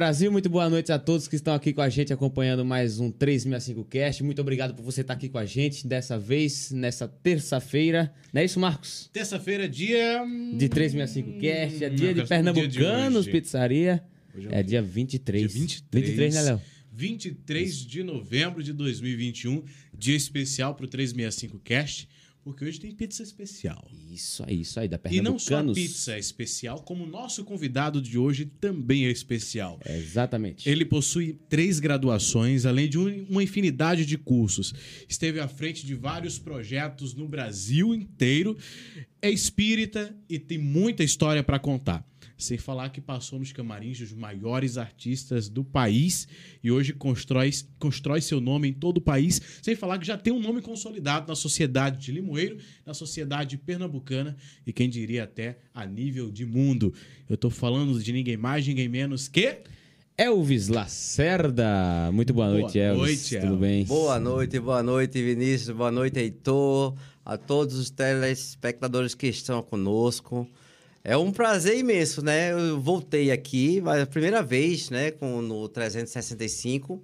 Brasil. Muito boa noite a todos que estão aqui com a gente acompanhando mais um 365 Cast. Muito obrigado por você estar aqui com a gente dessa vez, nessa terça-feira. Não é isso, Marcos? Terça-feira, dia. De 365 Cast, é dia Não, de Pernambucanos dia de. Pizzaria. Hoje É dia 23. Dia 23. 23, né, Léo? 23 de novembro de 2021, dia especial pro 365 Cast, porque hoje tem pizza especial. Isso aí, isso aí, da E não só a Pernambucanos. pizza é especial, como o nosso convidado de hoje também é especial. É, exatamente. Ele possui três graduações, além de um- uma infinidade de cursos. Esteve à frente de vários projetos no Brasil inteiro. É espírita e tem muita história para contar. Sem falar que passou nos camarins dos maiores artistas do país e hoje constrói, constrói seu nome em todo o país. Sem falar que já tem um nome consolidado na sociedade de Limoeiro, na sociedade pernambucana e quem diria até a nível de mundo. Eu tô falando de ninguém mais, ninguém menos que. Elvis Lacerda. Muito boa, Boa noite, Elvis. noite, Tudo Elvis. bem? Boa noite, boa noite, Vinícius, boa noite, Heitor, a todos os telespectadores que estão conosco. É um prazer imenso, né? Eu voltei aqui, mas a primeira vez, né, com, no 365.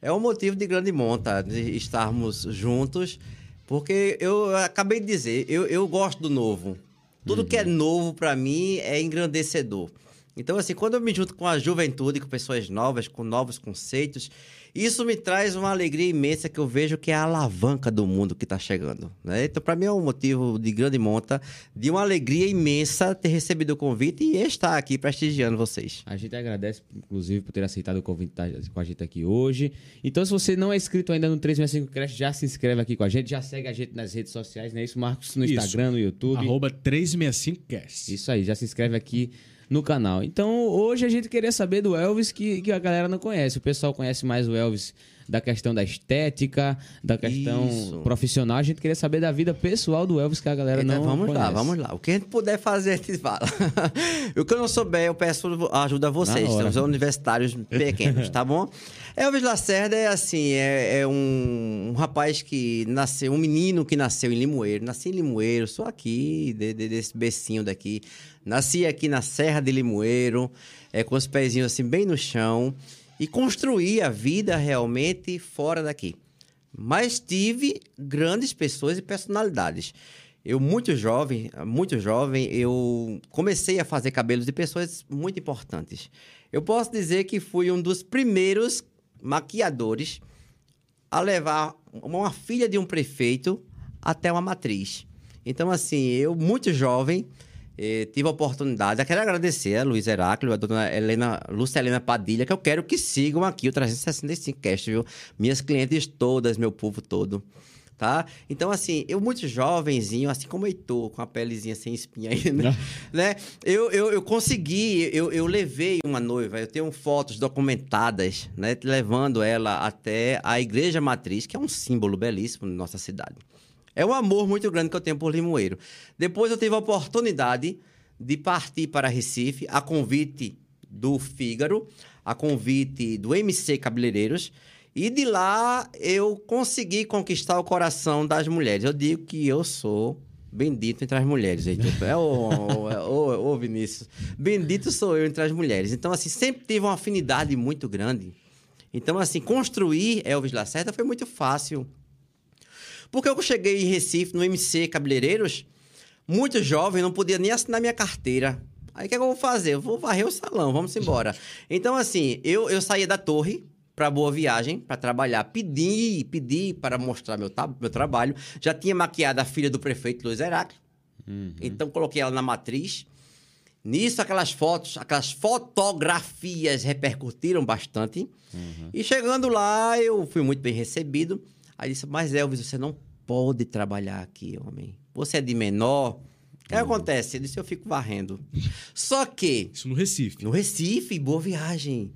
É um motivo de grande monta de estarmos juntos, porque eu acabei de dizer, eu, eu gosto do novo. Tudo que é novo para mim é engrandecedor. Então, assim, quando eu me junto com a juventude, com pessoas novas, com novos conceitos, isso me traz uma alegria imensa que eu vejo que é a alavanca do mundo que está chegando. Né? Então, para mim é um motivo de grande monta, de uma alegria imensa ter recebido o convite e estar aqui prestigiando vocês. A gente agradece, inclusive, por ter aceitado o convite de estar com a gente aqui hoje. Então, se você não é inscrito ainda no 365 Crash, já se inscreve aqui com a gente, já segue a gente nas redes sociais, não é isso, Marcos? No Isso. Instagram, no YouTube. Arroba 365cast. Isso aí, já se inscreve aqui no canal. Então, hoje a gente queria saber do Elvis que, que a galera não conhece. O pessoal conhece mais o Elvis da questão da estética, da questão Isso. profissional. A gente queria saber da vida pessoal do Elvis que a galera Então, não vamos conhece. lá, vamos lá. O que a gente puder fazer, a gente fala. o que eu não souber, eu peço ajuda a vocês, hora. os universitários pequenos, tá bom? Elvis Lacerda é assim, é, é um, um rapaz que nasceu, um menino que nasceu em Limoeiro. Nasci em Limoeiro, sou aqui, de- de- desse becinho daqui. Nasci aqui na Serra de Limoeiro, é, com os pezinhos assim bem no chão. E construí a vida realmente fora daqui. Mas tive grandes pessoas e personalidades. Eu, muito jovem, muito jovem, eu comecei a fazer cabelos de pessoas muito importantes. Eu posso dizer que fui um dos primeiros maquiadores a levar uma filha de um prefeito até uma matriz. Então, assim, eu, muito jovem, eh, tive a oportunidade. Eu quero agradecer a Luiz Heráclio, a dona Helena, Lúcia Helena Padilha, que eu quero que sigam aqui o 365 Cast, viu? Minhas clientes todas, meu povo todo. Tá? Então, assim, eu muito jovenzinho, assim como o Heitor, com a pelezinha sem espinha aí, né? né? Eu, eu, eu consegui, eu, eu levei uma noiva, eu tenho fotos documentadas, né? Levando ela até a Igreja Matriz, que é um símbolo belíssimo na nossa cidade. É um amor muito grande que eu tenho por Limoeiro. Depois eu tive a oportunidade de partir para Recife, a convite do Fígaro, a convite do MC Cabeleireiros, e de lá eu consegui conquistar o coração das mulheres. Eu digo que eu sou bendito entre as mulheres, Heitor. É ô, Vinícius. Bendito sou eu entre as mulheres. Então, assim, sempre tive uma afinidade muito grande. Então, assim, construir Elvis Lacerda foi muito fácil. Porque eu cheguei em Recife, no MC Cabeleireiros, muito jovem, não podia nem assinar minha carteira. Aí o que, é que eu vou fazer? Eu vou varrer o salão, vamos embora. Então, assim, eu, eu saía da torre para Boa Viagem, para trabalhar. Pedi, pedi para mostrar meu, meu trabalho. Já tinha maquiado a filha do prefeito Luiz Heráclio. Então, coloquei ela na matriz. Nisso, aquelas fotos, aquelas fotografias repercutiram bastante. E chegando lá, eu fui muito bem recebido. Aí disse, mas Elvis, você não pode trabalhar aqui, homem. Você é de menor. O que acontece? Ele disse, eu fico varrendo. Só que, Isso no Recife. no Recife, boa viagem.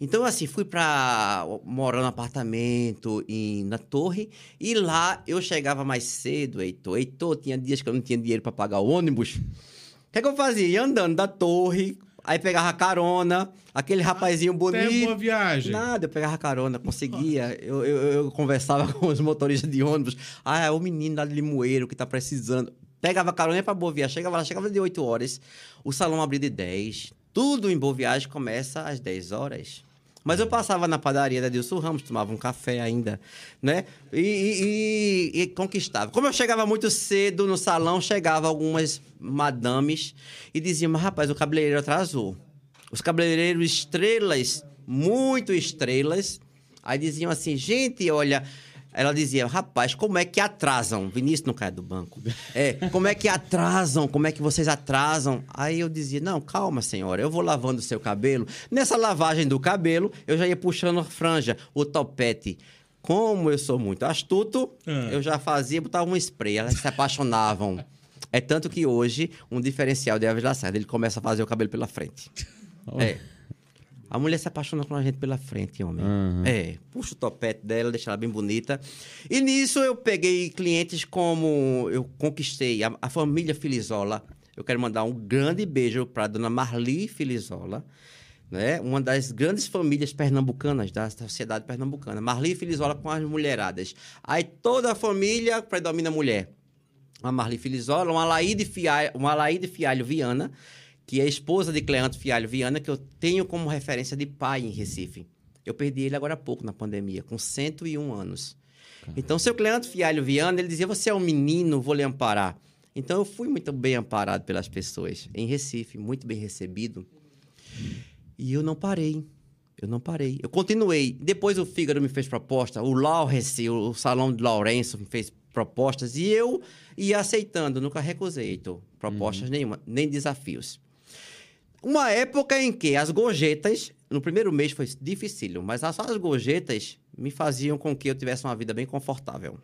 Então, assim, fui pra morar no apartamento em, na torre. E lá eu chegava mais cedo, Heitor. Heitor, tinha dias que eu não tinha dinheiro para pagar o ônibus. O que, é que eu fazia? Ia andando da torre, aí pegava carona, aquele rapazinho Até bonito. boa viagem. Nada, eu pegava carona, conseguia. Eu, eu, eu conversava com os motoristas de ônibus. Ah, é o menino lá de Limoeiro que tá precisando. Pegava carona pra Boa Viagem. Chegava lá, chegava de 8 horas. O salão abria de 10. Tudo em Boa Viagem começa às 10 horas. Mas eu passava na padaria da Dilson Ramos, tomava um café ainda, né? E, e- e- conquistava. Como eu chegava muito cedo no salão, chegava algumas madames e diziam, mas rapaz, o cabeleireiro atrasou. Os cabeleireiros estrelas, muito estrelas, aí diziam assim, gente, olha... Ela dizia, rapaz, como é que atrasam? Vinícius não cai do banco. É, como é que atrasam? Como é que vocês atrasam? Aí eu dizia, não, calma, senhora, eu vou lavando o seu cabelo. Nessa lavagem do cabelo, eu já ia puxando a franja, o topete. Como eu sou muito astuto, Ah. eu já fazia, botava um spray, elas se apaixonavam. É tanto que hoje, um diferencial de Elvis Lacerda, ele começa a fazer o cabelo pela frente. É. A mulher se apaixona com a gente pela frente, homem. Aham. É, puxa o topete dela, deixa ela bem bonita. E nisso eu peguei clientes como eu conquistei a, a família Filizola. Eu quero mandar um grande beijo para dona Marli Filizola, né? Uma das grandes famílias pernambucanas da sociedade pernambucana. Marli Filizola com as mulheradas. Aí toda a família predomina mulher uma Marli Filizola, uma Laíde Fialho, uma Laíde Fialho Viana, que é esposa de Cleanto Fialho Viana, que eu tenho como referência de pai em Recife. Eu perdi ele agora há pouco na pandemia, com 101 anos. Então, seu Cleanto Fialho Viana, ele dizia: Você é um menino, vou lhe amparar. Então, eu fui muito bem amparado pelas pessoas em Recife, muito bem recebido. E eu não parei. Eu não parei. Eu continuei. Depois o Fígaro me fez proposta, o Laurence, o Salão de Lourenço me fez propostas e eu ia aceitando, nunca recusei, Heitor, propostas nenhuma, nem desafios. Uma época em que as gorjetas, no primeiro mês foi dificílimo, mas só as gorjetas me faziam com que eu tivesse uma vida bem confortável.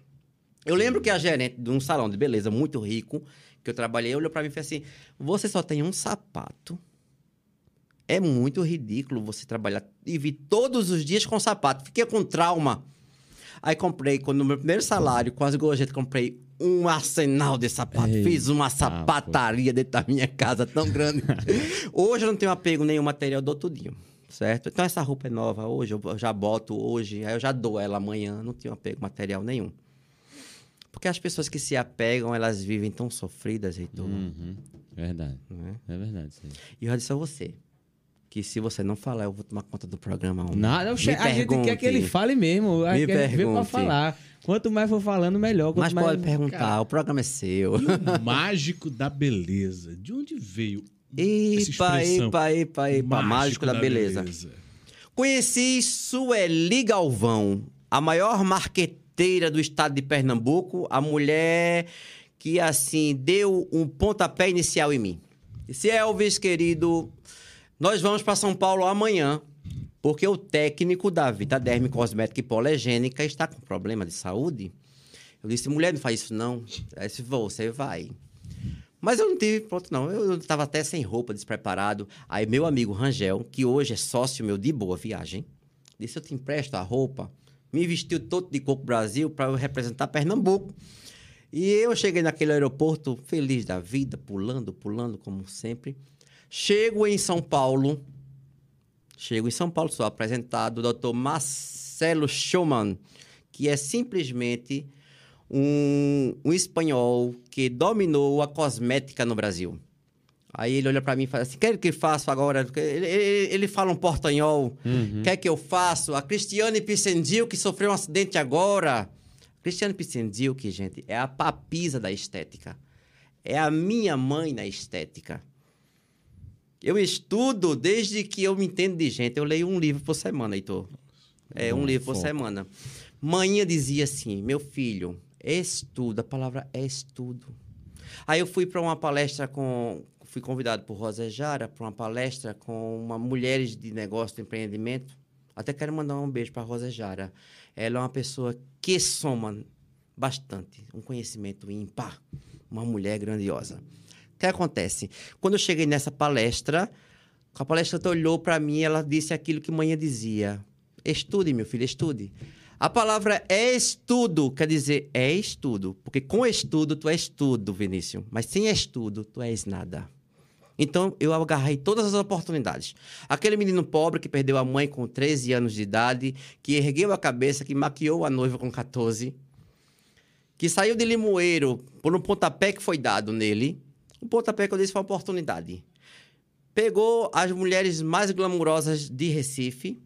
Eu lembro que a gerente de um salão de beleza muito rico, que eu trabalhei, olhou para mim e fez assim: Você só tem um sapato. É muito ridículo você trabalhar e vir todos os dias com sapato. Fiquei com trauma. Aí comprei, quando no meu primeiro salário, com as gorjetas, comprei um arsenal de sapato. Ei, Fiz uma ah, sapataria dentro da minha casa tão grande. hoje eu não tenho apego nenhum material do dia. Certo? Então essa roupa é nova hoje, eu já boto hoje, aí eu já dou ela amanhã, não tenho apego material nenhum. Porque as pessoas que se apegam, elas vivem tão sofridas, Heitor. Uhum. Verdade. né? É verdade. aí. E eu já disse a você, que se você não falar, eu vou tomar conta do programa. homem. Nada, Me a gente quer que ele pergunte. fale mesmo. A Me gente veio pra pergunte. falar. Quanto mais for falando, melhor. Quanto Mas mais... pode perguntar, o programa é seu. O mágico da beleza. De onde veio Epa, epa, epa, epa, mágico da, beleza. Conheci Sueli Galvão, a maior marqueteira do estado de Pernambuco, a mulher que, assim, deu um pontapé inicial em mim. Disse, Elvis, querido, nós vamos para São Paulo amanhã, porque o técnico da Vitaderme Cosmética e Polegênica está com problema de saúde. Eu disse, mulher, não faz isso não. Aí disse, você vai. Mas eu não tive, pronto, não. Eu estava até sem roupa, despreparado. Aí meu amigo Rangel, que hoje é sócio meu de boa viagem, disse, eu te empresto a roupa. Me vestiu todo de Coco Brasil para eu representar Pernambuco. E eu cheguei naquele aeroporto feliz da vida, pulando, pulando, como sempre. Chego em São Paulo. Chego em São Paulo, sou apresentado, o Dr. Marcelo Schumann, que é simplesmente um, um espanhol que dominou a cosmética no Brasil. Aí ele olha para mim e fala assim: quer que eu faça agora? Ele, ele, ele fala um portanhol. Quer que eu faça? A Cristiane Pissendil, que sofreu um acidente agora. Cristiane Pissendil, que, gente, é a papisa da estética. É a minha mãe na estética. Eu estudo desde que eu me entendo de gente. Eu leio um livro por semana, Heitor. É, um Bom livro por semana. Manhã dizia assim: meu filho, estudo. A palavra é estudo. Aí eu fui para uma palestra com. Fui convidado por Rosa Jara para uma palestra com uma mulheres de negócio de empreendimento. Até quero mandar um beijo para Rosa Jara. Ela é uma pessoa que soma bastante, um conhecimento ímpar, uma mulher grandiosa. O que acontece? Quando eu cheguei nessa palestra, a palestrante olhou para mim e ela disse aquilo que manhã dizia: Estude, meu filho, estude. A palavra é estudo, quer dizer, é estudo. Porque com estudo, tu és tudo, Vinícius. Mas sem estudo, tu és nada. Então, eu agarrei todas as oportunidades. Aquele menino pobre que perdeu a mãe com 13 anos de idade, que ergueu a cabeça, que maquiou a noiva com 14, que saiu de Limoeiro por um pontapé que foi dado nele. O pontapé que eu disse foi uma oportunidade. pegou as mulheres mais glamourosas de Recife,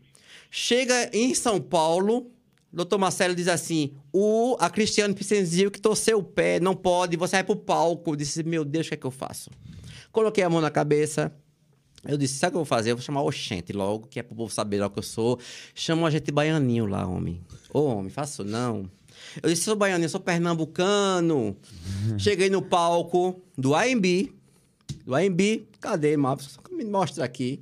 chega em São Paulo, doutor Marcelo diz assim, o, a Cristiane Picenzio que torceu o pé, não pode, você vai pro palco. Eu disse, meu Deus, o que é que eu faço? Coloquei a mão na cabeça, eu disse, sabe o que eu vou fazer? Eu vou chamar o Oxente logo, que é pro povo saber lá que eu sou. Chama um agente baianinho lá, homem. Ô, homem, faço não. Eu disse, sou baianinho, sou pernambucano. Cheguei no palco do AMB. Do AMB, cadê, Marcos? Me mostra aqui.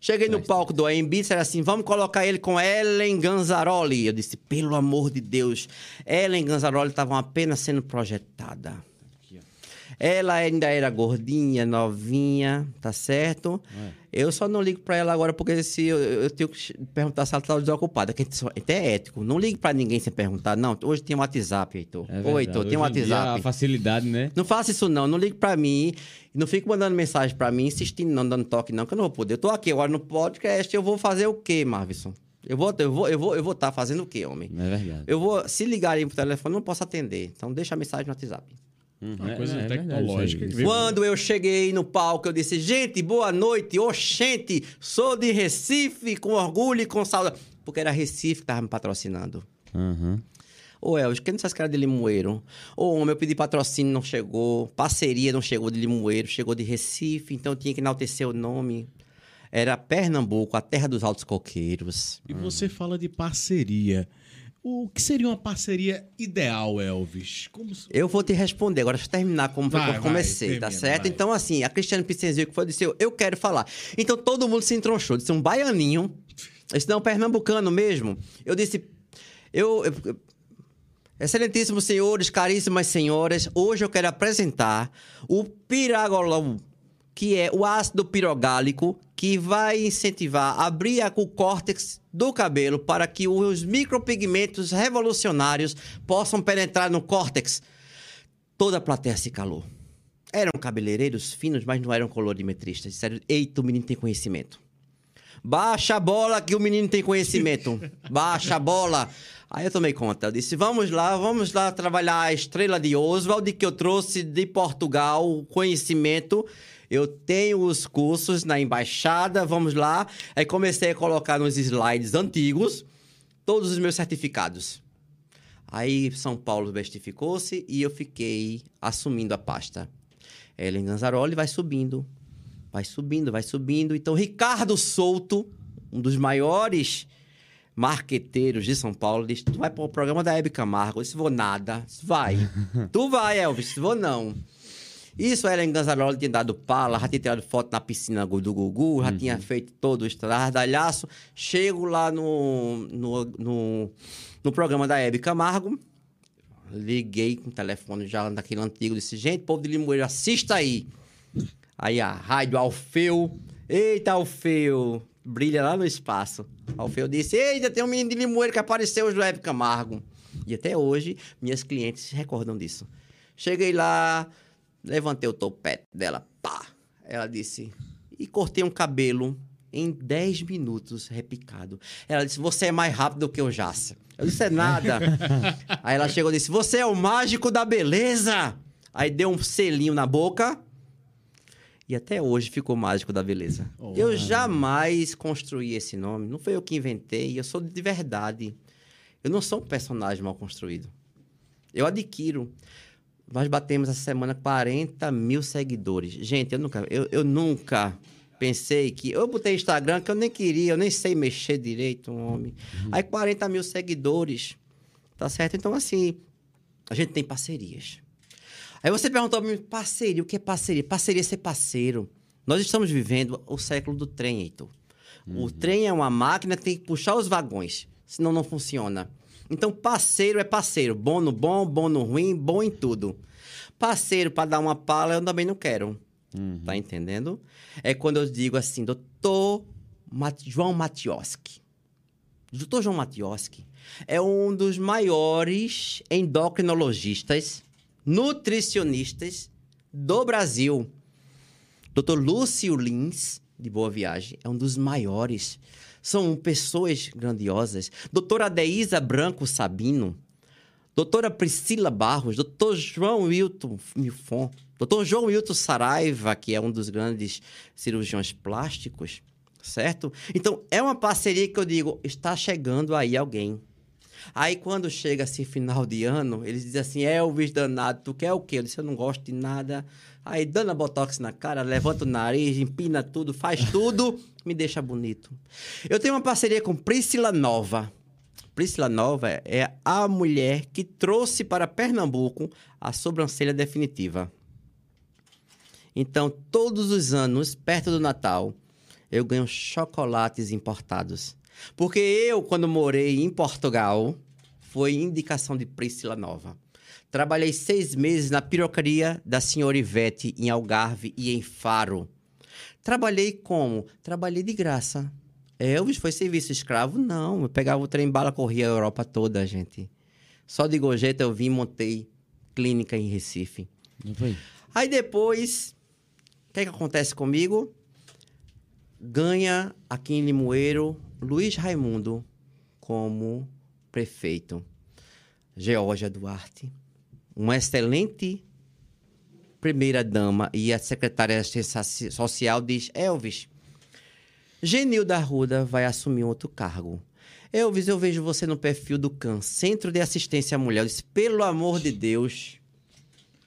Cheguei no palco do AMB e disseram assim: vamos colocar ele com Ellen Ganzaroli. Eu disse, pelo amor de Deus. Ellen Ganzaroli estava apenas sendo projetada. Ela ainda era gordinha, novinha, tá certo? Eu só não ligo pra ela agora porque se eu, eu tenho que perguntar se ela tá desocupada, que até é ético. Não ligue pra ninguém sem perguntar. Não, hoje tem um WhatsApp, Heitor. É Oi. Heitor, tem um WhatsApp. a facilidade, né? Não faça isso não, não ligue pra mim. Não fique mandando mensagem pra mim, insistindo não, dando toque não, que eu não vou poder. Eu tô aqui agora no podcast, eu vou fazer o quê, Marvison? Eu vou eu vou eu vou eu vou estar fazendo o quê, homem? É verdade. Eu vou se ligarem pro telefone, eu não posso atender. Então deixa a mensagem no WhatsApp. Uhum, Uma é- coisa é tecnológica veio- Quando eu cheguei no palco, eu disse: "Gente, boa noite. Oxente, sou de Recife, com orgulho e com saudade." Porque era Recife que tava me patrocinando. Uhum. Ô, Elvis, quem não sabe que era de Limoeiro? Ô, homem, eu pedi patrocínio, não chegou. Parceria não chegou de Limoeiro, chegou de Recife. Então eu tinha que enaltecer o nome. Era Pernambuco, a terra dos altos coqueiros. E você fala de parceria. O que seria uma parceria ideal, Elvis? Como... Eu vou te responder agora, deixa eu terminar como Vai, eu vai, comecei, tá termina, certo? vai. Então, assim, a Cristiane Picenzio que foi, disse, eu, quero falar. Então, todo mundo se entronchou, disse um baianinho. Disse, não, pernambucano mesmo. Eu disse, eu... eu- eu- Excelentíssimos senhores, caríssimas senhoras, hoje eu quero apresentar o piragolão, que é o ácido pirogálico, que vai incentivar abrir o córtex do cabelo para que os micropigmentos revolucionários possam penetrar no córtex. Toda a plateia se calou. Eram cabeleireiros finos, mas não eram colorimetristas. Disseram, eita, o menino tem conhecimento. Baixa a bola que o menino tem conhecimento. Baixa a bola. Aí eu tomei conta. Eu disse: vamos lá, vamos lá trabalhar a estrela de Oswald, que eu trouxe de Portugal, o conhecimento. Eu tenho os cursos na embaixada, vamos lá. Aí comecei a colocar nos slides antigos todos os meus certificados. Aí São Paulo bestificou-se e eu fiquei assumindo a pasta. Ellen Ganzaroli vai subindo, vai subindo, vai subindo. Então, Ricardo Souto, um dos maiores marqueteiros de São Paulo, disse: Tu vai para o programa da Hebe Camargo? Eu disse: Vou nada. Disse, Vai. tu vai, Elvis? Vou não. Isso era em Ganzaroli, tinha dado pala, já tinha tirado foto na piscina do Gugu, já tinha feito todo o estradalhaço. Chego lá no, no, no, no programa da Hebe Camargo, liguei com o telefone já daquele antigo, disse, gente, povo de Limoeiro, assista aí. Aí a rádio Alfeu, eita Alfeu, brilha lá no espaço. Alfeu disse, eita, tem um menino de Limoeiro que apareceu hoje no Hebe Camargo. E até hoje, minhas clientes se recordam disso. Cheguei lá, levantei o topete dela, pá. Ela disse, e cortei um cabelo em 10 minutos, repicado. Ela disse, você é mais rápido do que o Jaça. Eu disse, é nada. Aí ela chegou e disse, você é o mágico da beleza. Aí deu um selinho na boca. E até hoje ficou mágico da beleza. Eu jamais construí esse nome. Não foi eu que inventei. Eu sou de verdade. Eu não sou um personagem mal construído. Eu adquiro. Nós batemos essa semana 40 mil seguidores. Gente, eu nunca, eu, eu nunca pensei que. Eu botei Instagram que eu nem queria, eu nem sei mexer direito, um homem. Aí 40 mil seguidores. Tá certo? Então, assim, a gente tem parcerias. Aí você perguntou pra mim, parceria, o que é parceria? Parceria é ser parceiro. Nós estamos vivendo o século do trem, Heitor. O trem é uma máquina que tem que puxar os vagões, senão não funciona. Então, parceiro é parceiro. Bom no bom, bom no ruim, bom em tudo. Parceiro para dar uma pala, eu também não quero. Tá entendendo? É quando eu digo assim, doutor Mat João Matioski. Doutor João Matioski é um dos maiores endocrinologistas, nutricionistas do Brasil. Dr. Lúcio Lins, de Boa Viagem, é um dos maiores. São pessoas grandiosas. Doutora Deísa Branco Sabino. doutora Priscila Barros, doutor João Wilton Milfon, doutor João Wilton Saraiva, que é um dos grandes cirurgiões plásticos, certo? Então, é uma parceria que eu digo, está chegando aí alguém. Aí, quando chega assim, final de ano, eles dizem assim, Elvis danado, tu quer o quê? Eu disse, eu não gosto de nada. Aí, dando botox na cara, levanta o nariz, empina tudo, faz tudo, me deixa bonito. Eu tenho uma parceria com Priscila Nova. Priscila Nova é a mulher que trouxe para Pernambuco a sobrancelha definitiva. Então, todos os anos, perto do Natal, eu ganho chocolates importados. Porque eu, quando morei em Portugal, foi indicação de Priscila Nova. Trabalhei seis meses na pirocaria da senhora Ivete, em Algarve e em Faro. Trabalhei como? Trabalhei de graça. Elvis foi serviço escravo? Não. Eu pegava o trem bala, corria a Europa toda, gente. Só de gorjeta eu vim e montei clínica em Recife. Aí depois, o que, é que acontece comigo? Ganha aqui em Limoeiro Luiz Raimundo como prefeito. Georgia Duarte, uma excelente primeira-dama e a secretária de Assistência Social diz: Elvis, Genil da Ruda vai assumir outro cargo. Elvis, eu vejo você no perfil do CAN, Centro de Assistência à Mulher. Eu disse, pelo amor de Deus,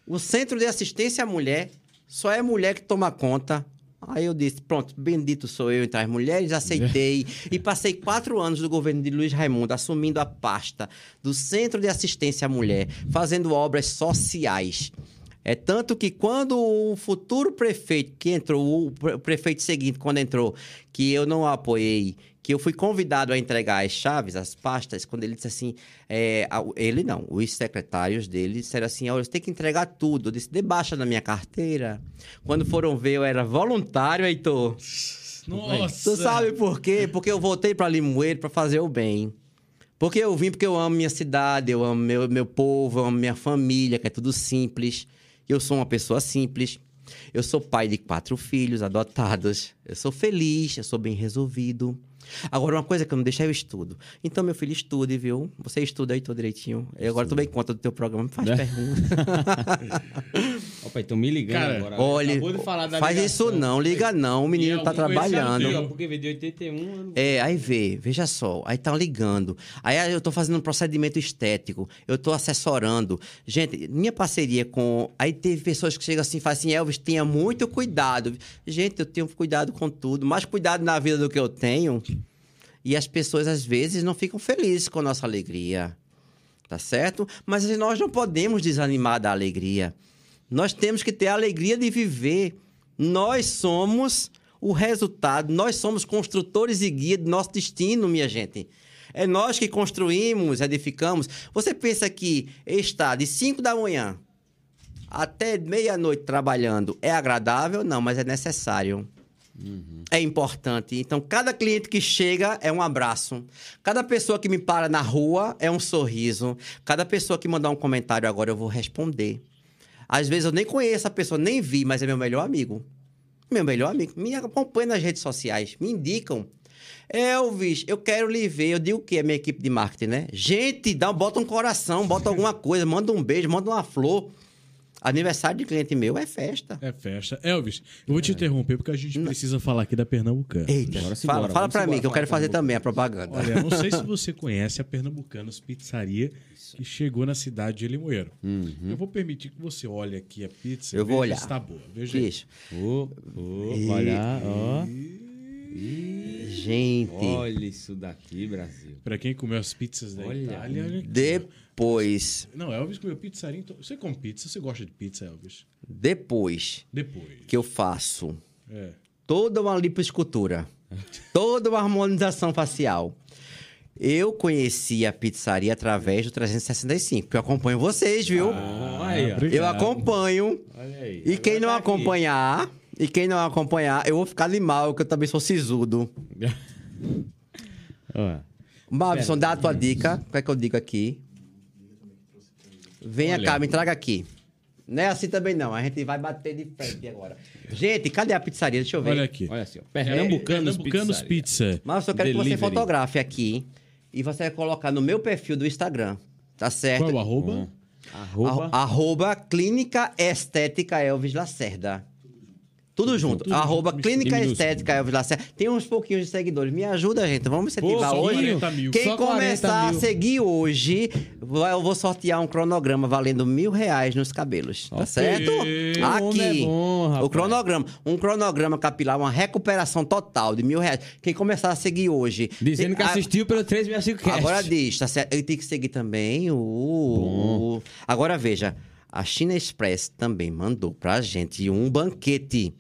o Centro de Assistência à Mulher só é mulher que toma conta. Aí eu disse, pronto, bendito sou eu entre as mulheres, aceitei. e passei quatro anos do governo de Luiz Raimundo assumindo a pasta do Centro de Assistência à Mulher, fazendo obras sociais. É tanto que quando o futuro prefeito que entrou, o prefeito seguinte, quando entrou, que eu não apoiei, que eu fui convidado a entregar as chaves, as pastas, quando ele disse assim, é, ele não, os secretários dele disseram assim, olha, você tem que entregar tudo. Eu disse, debaixa na minha carteira. Quando foram ver, eu era voluntário, Heitor. Nossa! Tu sabe por quê? Porque eu voltei para Limoeiro para fazer o bem. Porque eu vim porque eu amo minha cidade, eu amo meu, meu povo, eu amo minha família, que é tudo simples. Eu sou uma pessoa simples. Eu sou pai de quatro filhos adotados. Eu sou feliz, eu sou bem resolvido. Agora, uma coisa que eu não deixei, eu estudo. Então, meu filho, estude, viu? Você estuda aí, tô direitinho. Eu agora bem conta do teu programa, me faz Né? pergunta. Opa, estão me ligando Cara, agora. Olha, Acabou de falar da faz ligação. isso não, liga não, o menino tá trabalhando. teu? Porque veio de 81 anos. É, aí vê, veja só, aí tá ligando. Aí eu tô fazendo um procedimento estético, eu tô assessorando. Gente, minha parceria com. Aí teve pessoas que chegam assim e falam assim: Elvis, tenha muito cuidado. Gente, eu tenho cuidado com tudo, mais cuidado na vida do que eu tenho. E as pessoas, às vezes, não ficam felizes com a nossa alegria. Tá certo? Mas nós não podemos desanimar da alegria. Nós temos que ter a alegria de viver. Nós somos o resultado, nós somos construtores e guia do nosso destino, minha gente. É nós que construímos, edificamos. Você pensa que estar de 5 da manhã até meia-noite trabalhando é agradável? Não, mas é necessário. É importante. Então, cada cliente que chega é um abraço. Cada pessoa que me para na rua é um sorriso. Cada pessoa que mandar um comentário agora eu vou responder. Às vezes eu nem conheço a pessoa, nem vi, mas é meu melhor amigo. Meu melhor amigo. Me acompanha nas redes sociais, me indicam. Elvis, eu quero lhe ver. Eu digo o que é minha equipe de marketing, né? Gente, dá, bota um coração, bota alguma coisa, manda um beijo, manda uma flor. Aniversário de cliente meu é festa. É festa. Elvis, eu vou te interromper porque a gente precisa falar aqui da Pernambucana. Eita, Bora fala, fala pra mim, que eu quero fazer também a propaganda. Olha, eu não sei se você conhece a Pernambucanos Pizzaria, que chegou na cidade de Limoeiro. Eu vou permitir que você olhe aqui a pizza Eu e vou veja olhar. se tá boa. Veja aí. Bicho, Ô, ô, olha, ó. gente, Olha isso daqui, Brasil. Pra quem comeu as pizzas da Olha. Itália... olha aqui. depois, Não, Elvis comeu pizzaria. Então... Você come pizza? Você gosta de pizza, Elvis? depois Depois. que eu faço É. toda uma lipoescultura, toda uma harmonização facial, eu conheci a pizzaria através do 365, porque eu acompanho vocês, viu? Ah, aí, eu acompanho. Olha aí. E quem não tá aqui. acompanhar, e quem não acompanhar, eu vou ficar de mal, que eu também sou sisudo. Ó, Mavison, dá a tua dica. O que é que eu digo aqui? Vem Olha. cá, me traga aqui. Não é assim também, não. A gente vai bater de frente agora. Gente, cadê a pizzaria? Deixa eu ver. Olha aqui. olha assim, ó. Pernambucanos, Pernambucanos Pizzaria. Pizza. Mas eu quero que você Delivery. fotografe aqui e você vai colocar no meu perfil do Instagram. Tá certo? Qual é o arroba? Arroba. Arroba, arroba Clínica Estética Elvis Lacerda. Tudo junto. tudo arroba junto, Clínica. Estética Elvis Lacerda. Tem uns pouquinhos de seguidores. Me ajuda, gente. Vamos incentivar Pô, hoje. 40 mil. Quem Só 40 começar a seguir hoje, eu vou sortear um cronograma valendo mil reais nos cabelos. Tá Ok. certo? O homem Aqui. é bom, o cronograma. Um cronograma capilar, uma recuperação total de mil reais. Quem começar a seguir hoje. Dizendo que a- assistiu pelo 365 Cast. Agora diz, tá certo? Ele tem que seguir também o, o- Agora veja, a China Express também mandou pra gente um banquete.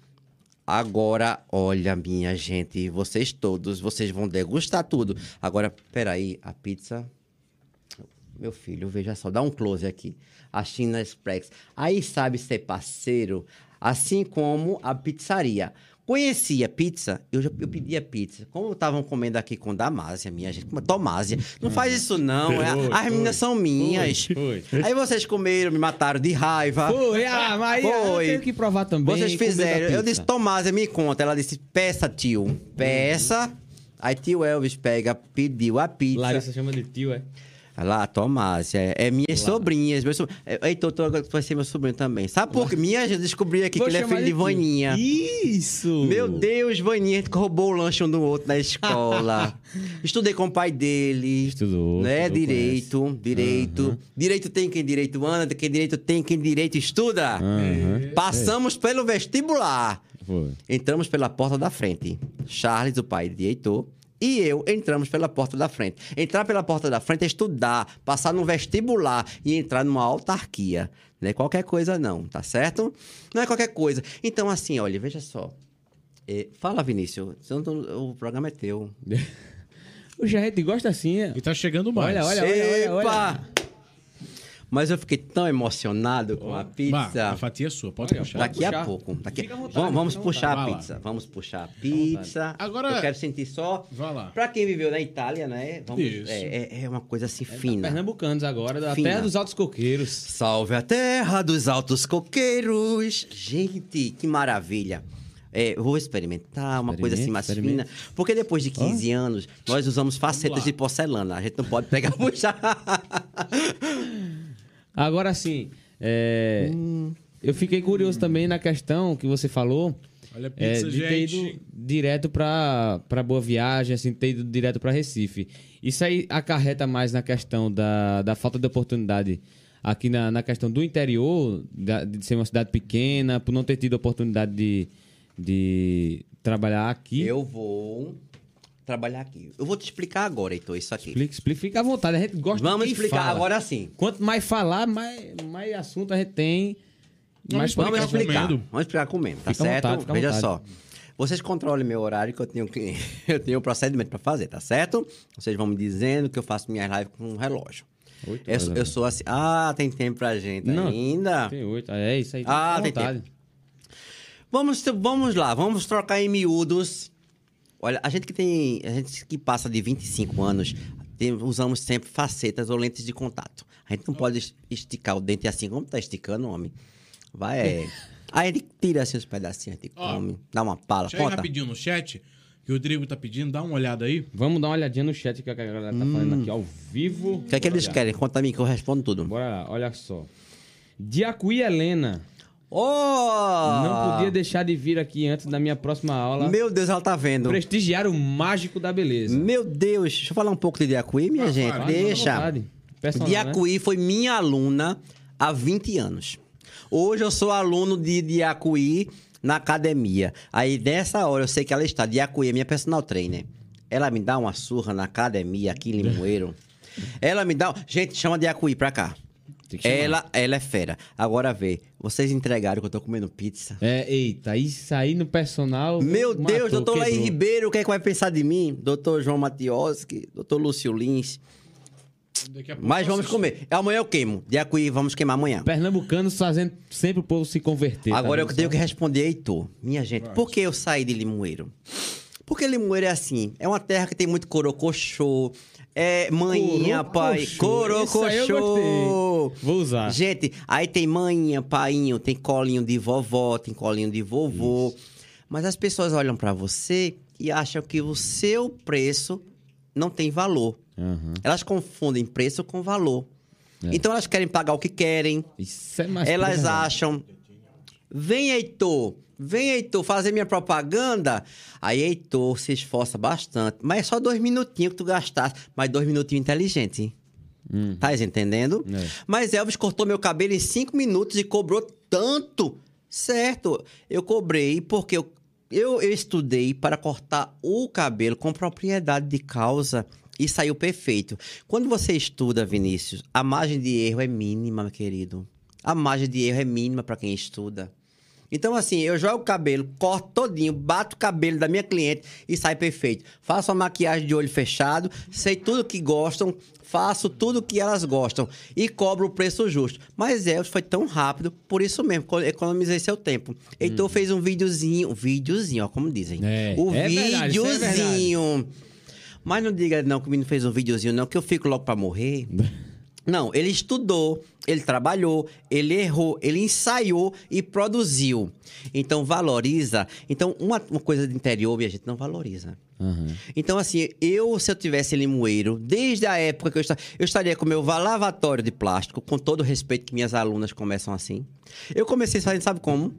Agora, olha, minha gente, vocês todos, vocês vão degustar tudo. Agora, peraí, a pizza. Meu filho, veja só, dá um close aqui. A China Express. Aí sabe ser parceiro, assim como a pizzaria. Conhecia pizza, eu já eu pedia pizza. Como estavam comendo aqui com Damásia, minha gente. Tomásia. Não faz isso, não. é- Foi, as foi. meninas são minhas. Foi, Aí vocês comeram, me mataram de raiva. Foi, ah, mas aí eu Foi. tenho que provar também. Vocês fizeram. Eu disse, Tomásia, me conta. Ela disse, peça, tio. Peça. Aí tio Elvis pega, pediu a pizza. Larissa chama de tio, é? Lá, Tomásia. É minhas sobrinhas. Meu sobrinho. É, tu agora vai ser meu sobrinho também. Sabe por quê? Minha, eu descobri aqui Vou que ele é filho de. Vaninha. Isso! Meu Deus, Vaninha, a gente roubou o lanche um do outro na escola. Estudei com o pai dele. Estudou, Né? estudou, direito, direito. Direito tem quem direito anda, quem direito tem quem direito estuda. Aham. Passamos pelo vestibular. Foi. Entramos pela porta da frente. Charles, o pai de Heitor, e eu entramos pela porta da frente. Entrar pela porta da frente é estudar, passar no vestibular e entrar numa autarquia. Não é qualquer coisa, não, tá certo? Não é qualquer coisa. Então, assim, olha, veja só. É, fala, Vinícius. O programa é teu. O Jarrete gosta assim. é? E tá chegando mais. Olha, olha, olha, olha, olha. Mas eu fiquei tão emocionado com a Vá, pizza. a fatia é sua, pode Olha, puxar. Daqui puxar. a pouco. Daqui... Vontade, vamos puxar vontade. a pizza. Vamos puxar a pizza. Agora- Eu quero sentir só. Vai lá. Pra quem viveu na Itália, né? Vamos... Isso. É, é- é uma coisa assim fina. Pernambucanos agora, da Fina. terra dos altos coqueiros. Salve a terra dos altos coqueiros. Gente, que maravilha. É, eu vou experimentar uma coisa assim mais fina. Porque depois de 15 anos, nós usamos facetas de porcelana. A gente não pode pegar e puxar. Agora sim, é, eu fiquei curioso também na questão que você falou. Olha a é, pizza, de ter ido direto pra, pra Boa Viagem, assim, ter ido direto pra Recife. Isso aí acarreta mais na questão da, da falta de oportunidade aqui na, na questão do interior, da- de ser uma cidade pequena, por não ter tido oportunidade de, de trabalhar aqui. Eu vou trabalhar aqui. Eu vou te explicar agora, Heitor, isso aqui. Explica, explica, fica à vontade, a gente gosta Vamos de explicar fala. agora sim. Quanto mais falar, mais, mais assunto a gente tem. Mais Vamos explicar comendo. Vamos explicar comendo, tá Fica certo? vontade, Veja vontade. só. Vocês controlem meu horário que eu tenho que eu tenho um procedimento para fazer, tá certo? Vocês vão me dizendo que eu faço minhas lives com um relógio. Oito Eu, eu sou assim. Ah, tem tempo pra gente Não, ainda. Tem oito. É isso aí. Ah, fica à tem vontade. Vamos, vamos lá, vamos trocar em miúdos. Olha, a gente que tem. A gente que passa de 25 anos, tem- usamos sempre facetas ou lentes de contato. A gente não pode es- esticar o dente assim como tá esticando, homem. Vai, é. Aí a gente tira assim os pedacinhos, a gente Ó, come, dá uma pala, Deixa conta. rapidinho no chat, que o Rodrigo tá pedindo, dá uma olhada aí. Vamos dar uma olhadinha no chat que a galera tá falando aqui ao vivo. O que é que eles querem? Conta a mim que eu respondo tudo. Bora lá, olha só. Diacuí Helena. Oh! Não podia deixar de vir aqui antes da minha próxima aula. Meu Deus, ela tá vendo. Prestigiar o mágico da beleza. Meu Deus, deixa eu falar um pouco de Diacuí, minha Ah, gente. Deixa. né? Diacuí foi minha aluna há 20 anos. Hoje eu sou aluno de Diacuí na academia. Aí nessa hora eu sei que ela está. Diacuí é minha personal trainer. Ela me dá uma surra na academia aqui em Limoeiro. ela me dá. Gente, chama Diacuí pra cá. Ela, ela é fera. Agora vê, vocês entregaram que eu tô comendo pizza. É, eita, isso aí no personal. Meu matou, Deus, doutor Laí. Ribeiro, o que é que vai pensar de mim? Doutor João Matioski, doutor Lúcio Lins. Mas eu vamos assisto. comer. Amanhã eu queimo. Diacuí, vamos queimar amanhã. Pernambucanos fazendo sempre o povo se converter. tá Agora eu vendo tenho que responder, Heitor. Minha gente, por que eu saí de Limoeiro? Porque Limoeiro é assim, é uma terra que tem muito corocochô, é manhinha, pai, Corocochô. Isso. Vou usar. Gente, aí tem manhinha, painho, tem colinho de vovó, tem colinho de vovô. Mas as pessoas olham pra você e acham que o seu preço não tem valor. Aham. Elas confundem preço com valor. Então elas querem pagar o que querem. Isso é mais Elas acham. Vem, Heitor. Vem, Heitor, fazer minha propaganda. Aí, Heitor se esforça bastante. Mas é só dois minutinhos que tu gastasse. Mas dois minutinhos inteligentes, hein? Tá entendendo? É. Mas Elvis cortou meu cabelo em cinco minutos e cobrou tanto. Certo, eu cobrei porque eu, eu, eu estudei para cortar o cabelo com propriedade de causa e saiu perfeito. Quando você estuda, Vinícius, a margem de erro é mínima, meu querido. A margem de erro é mínima para quem estuda. Então, assim, eu jogo o cabelo, corto todinho, bato o cabelo da minha cliente e sai perfeito. Faço a maquiagem de olho fechado, sei tudo que gostam, faço tudo que elas gostam e cobro o preço justo. Mas Elvis foi tão rápido, por isso mesmo, co- economizei seu tempo. Heitor fez um videozinho, um videozinho, ó, como dizem. É, o é verdade, é verdade. videozinho. Mas não diga não que o menino fez um videozinho, não, que eu fico logo pra morrer. Não, ele estudou, ele trabalhou, ele errou, ele ensaiou e produziu. Então, valoriza. Então, uma, uma coisa do interior, minha gente, não valoriza. Aham. Então, assim, eu, se eu tivesse Limoeiro, desde a época que eu, esta, eu estaria com o meu lavatório de plástico, com todo o respeito que minhas alunas começam assim. Eu comecei fazendo, sabe como?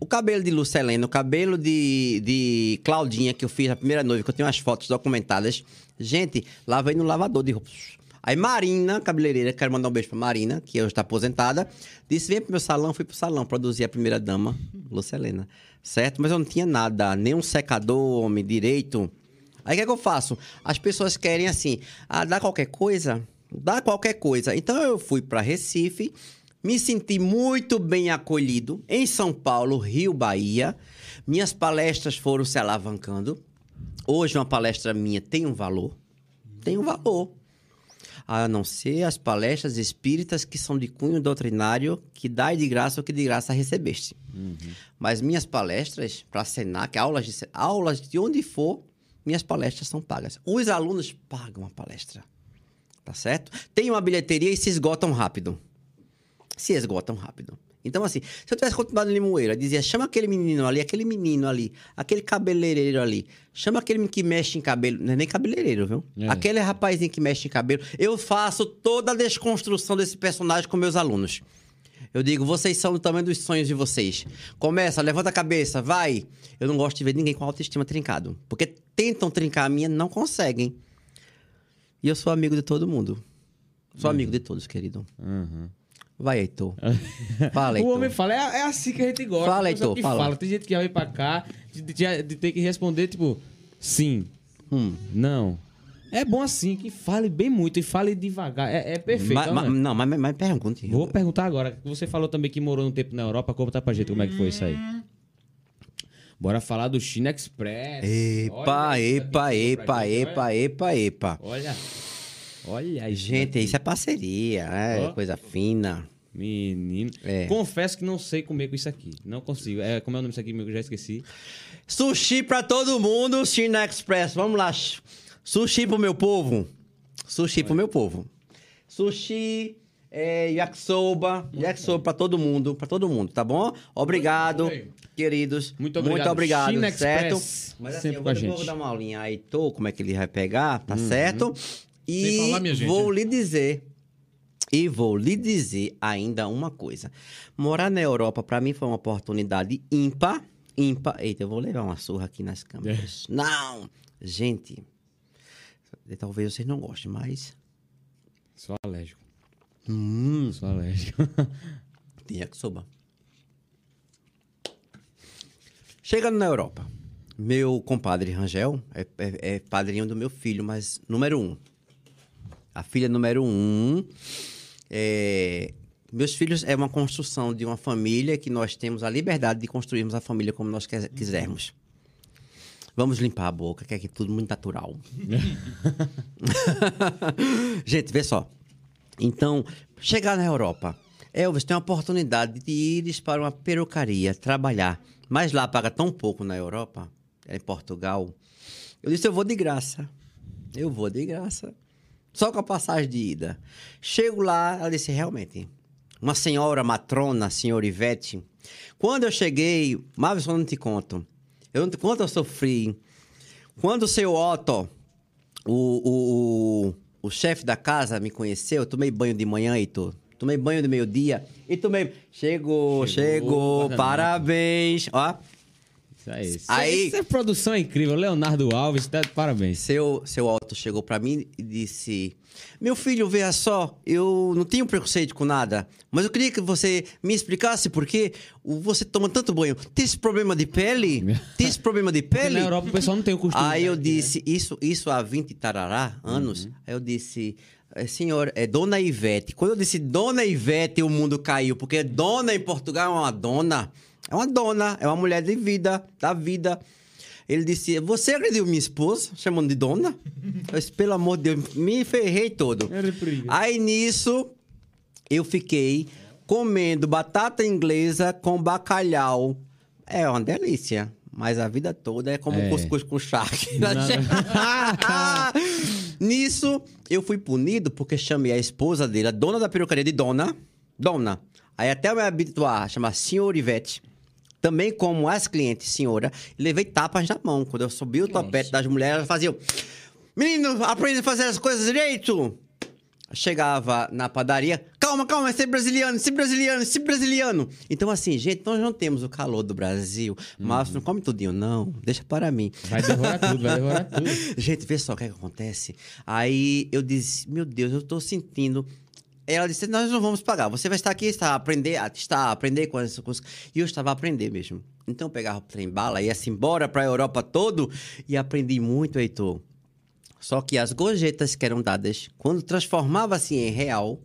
O cabelo de Lucelena, o cabelo de, de Claudinha, que eu fiz a primeira noiva, que eu tenho as fotos documentadas. Gente, lavei no lavador de roupa. Aí Marina, cabeleireira, quero mandar um beijo pra Marina, que hoje está aposentada, disse: vem pro meu salão, fui pro salão produzir a primeira dama, Lucelena. Certo? Mas eu não tinha nada, nem um secador, homem, direito. Aí o que, é que eu faço? As pessoas querem assim, ah, dá qualquer coisa? Dá qualquer coisa. Então eu fui para Recife, me senti muito bem acolhido em São Paulo, Rio, Bahia. Minhas palestras foram se alavancando. Hoje uma palestra minha tem um valor. Tem um valor. A não ser as palestras espíritas que são de cunho doutrinário, que dai de graça o que de graça recebeste. Mas minhas palestras para Senac, aulas de, aulas de onde for, minhas palestras são pagas. Os alunos pagam a palestra. Tá certo? Tem uma bilheteria e se esgotam rápido. Se esgotam rápido. Então, assim, se eu tivesse continuado em Limoeiro, eu dizia, chama aquele menino ali, aquele menino ali, aquele cabeleireiro ali, chama aquele menino que mexe em cabelo, não é nem cabeleireiro, viu? É. Aquele rapazinho que mexe em cabelo. Eu faço toda a desconstrução desse personagem com meus alunos. Eu digo, vocês são do tamanho dos sonhos de vocês. Começa, levanta a cabeça, vai. Eu não gosto de ver ninguém com autoestima trincado. Porque tentam trincar a minha, não conseguem. E eu sou amigo de todo mundo. Sou amigo de todos, querido. Uhum. Vai, Heitor. Fala, Heitor. O homem fala, é, é assim que a gente gosta. Fala, Heitor, que fala. Tem gente que vai pra cá de, de- de ter que responder, tipo, sim, Hum. não. É bom assim, que fale bem muito e fale devagar. É, é perfeito. Ma- ma- né? não, mas, mas pergunte. Vou perguntar agora. Você falou também que morou um tempo na Europa. Conta pra gente como é que foi isso aí. Bora falar do China Express. Epa, Olha epa, aqui, epa, pra gente, epa, epa, epa. Olha. Olha isso. Gente, daqui. isso é parceria, é Ó. coisa fina. Menino. É. Confesso que não sei comer com isso aqui. Não consigo. É, como é o nome disso aqui? Eu já esqueci. Sushi pra todo mundo, China Express. Vamos lá. Sushi pro meu povo. Sushi pro meu povo. Sushi, é, yakisoba, yakisoba pra todo mundo, pra todo mundo, tá bom? Obrigado, bem. queridos. Muito obrigado. Muito obrigado, China certo? Express, Mas assim, sempre eu com a vou, gente. vou dar uma aulinha aí, tô, como é que ele vai pegar, tá certo? E falar, vou lhe dizer, e vou lhe dizer ainda uma coisa. Morar na Europa, pra mim, foi uma oportunidade ímpar. Ímpar. Eita, eu vou levar uma surra aqui nas câmeras. Não! Gente, talvez vocês não gostem, mas. Sou alérgico. Hum, Sou alérgico. tem yakisoba. Chegando na Europa, meu compadre Rangel é, é- é padrinho do meu filho, mas número um. A filha número um. é, Meus filhos é uma construção de uma família que nós temos a liberdade de construirmos a família como nós quisermos. Vamos limpar a boca, que é aqui tudo muito natural. Gente, vê só. Então, chegar na Europa. Elvis tem a oportunidade de ires para uma perucaria, trabalhar. Mas lá paga tão pouco na Europa, em Portugal. Eu disse, eu vou de graça. Eu vou de graça. Só com a passagem de ida. Chego lá, ela disse, realmente, uma senhora matrona, senhora Ivete. Quando eu cheguei, Marvis, eu não te conto. Eu não te conto, eu sofri. Quando o seu Otto, o, o, o, o chefe da casa me conheceu, eu tomei banho de manhã, Heitor. Tomei banho de meio-dia e tomei. Chegou, chegou, Chegou, parabéns. Ó, Isso aí. Isso Aí- Essa produção é incrível. Leonardo Alves, tá parabéns. seu, seu Otto chegou pra mim e disse: Meu filho, veja só, eu não tenho preconceito com nada, mas eu queria que você me explicasse por que você toma tanto banho. Tem esse problema de pele? Tem esse problema de Porque pele? na Europa o pessoal não tem o costume. Aí eu né? disse, isso, isso há 20 tarará anos. Aí eu disse, "É, senhor, é Dona Ivete. Quando eu disse Dona Ivete, o mundo caiu. Porque dona em Portugal é uma dona. É uma dona, é uma mulher de vida, da vida. Ele disse, você agrediu minha esposa, chamando de dona? Eu disse, pelo amor de Deus, me ferrei todo. Era briga. Aí nisso, eu fiquei comendo batata inglesa com bacalhau. É uma delícia. Mas a vida toda é como É. cuscuz com charque. Nisso, eu fui punido porque chamei a esposa dele, a dona da perucaria, de dona. Dona. Aí até eu me habituar a chamar senhor Ivete. Também como as clientes, senhora, levei tapas na mão. Quando eu subi o topete das mulheres, elas faziam... Menino, aprende a fazer as coisas direito! Chegava na padaria, calma, calma, esse é brasiliano, esse brasiliano, esse brasiliano. Então, assim, gente, nós não temos o calor do Brasil. Márcio, não come tudinho, não. Deixa para mim. Vai devorar tudo, vai devorar tudo. Gente, vê só o que, é que acontece. Aí eu disse, meu Deus, eu tô sentindo. Ela disse, nós não vamos pagar. Você vai estar aqui, está a aprender, está a aprender com as coisas. E eu estava a aprender mesmo. Então eu pegava o trem bala, ia-se embora para a Europa todo e aprendi muito, Heitor. Só que as gorjetas que eram dadas, quando transformava-se em real,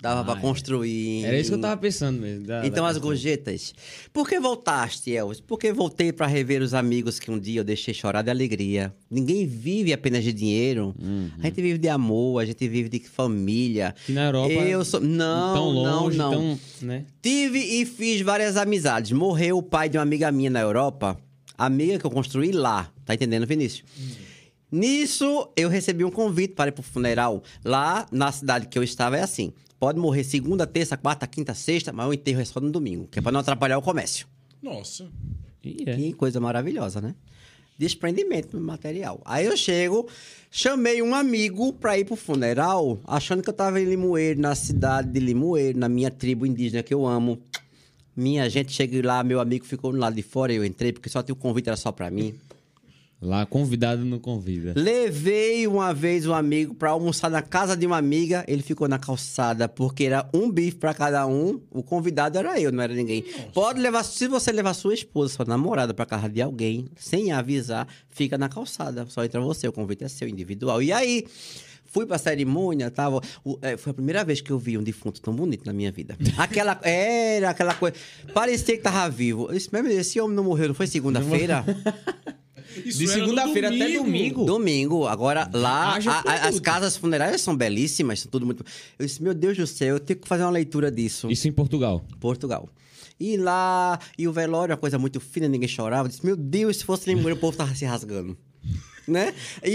dava Ah, para construir. Era isso que eu tava pensando mesmo. da- Então, da as gorjetas. Por que voltaste, Elvis? Porque voltei para rever os amigos que um dia eu deixei chorar de alegria. Ninguém vive apenas de dinheiro. Uhum. A gente vive de amor, a gente vive de família. Que na Europa. Eu sou... Não, tão longe, não, não. tão. Né? Tive e fiz várias amizades. Morreu o pai de uma amiga minha na Europa. Amiga que eu construí lá. Tá entendendo, Vinícius? Nisso, eu recebi um convite para ir pro funeral. Lá, na cidade que eu estava, é assim. Pode morrer segunda, terça, quarta, quinta, sexta, mas o enterro é só no domingo. Que é pra não atrapalhar o comércio. Nossa. Ih, é. Que coisa maravilhosa, né? Desprendimento material. Aí eu chego, chamei um amigo pra ir pro funeral, achando que eu tava em Limoeiro, na cidade de Limoeiro, na minha tribo indígena que eu amo. Minha gente, cheguei lá, meu amigo ficou do lado de fora, eu entrei, porque só tinha o convite, era só pra mim. Lá, convidado não convida. Levei uma vez um amigo pra almoçar na casa de uma amiga, ele ficou na calçada, porque era um bife pra cada um, o convidado era eu, não era ninguém. Pode levar, se você levar sua esposa, sua namorada pra casa de alguém, sem avisar, fica na calçada, só entra você, o convite é seu, individual. E aí, fui pra cerimônia, tava, o- é, foi a primeira vez que eu vi um defunto tão bonito na minha vida. Aquela, era aquela coisa, parecia que tava vivo. Eu disse, "Meu Deus, esse homem não morreu, não foi segunda-feira? Isso De segunda-feira até domingo. Domingo. Agora, lá, a- a- as casas funerárias são belíssimas, são tudo muito. Eu disse, meu Deus do céu, eu tenho que fazer uma leitura disso. Isso em Portugal. Portugal. E lá, e o velório, uma coisa muito fina, ninguém chorava. Eu disse, meu Deus, se fosse Limoeiro, o povo tava se rasgando. né? E,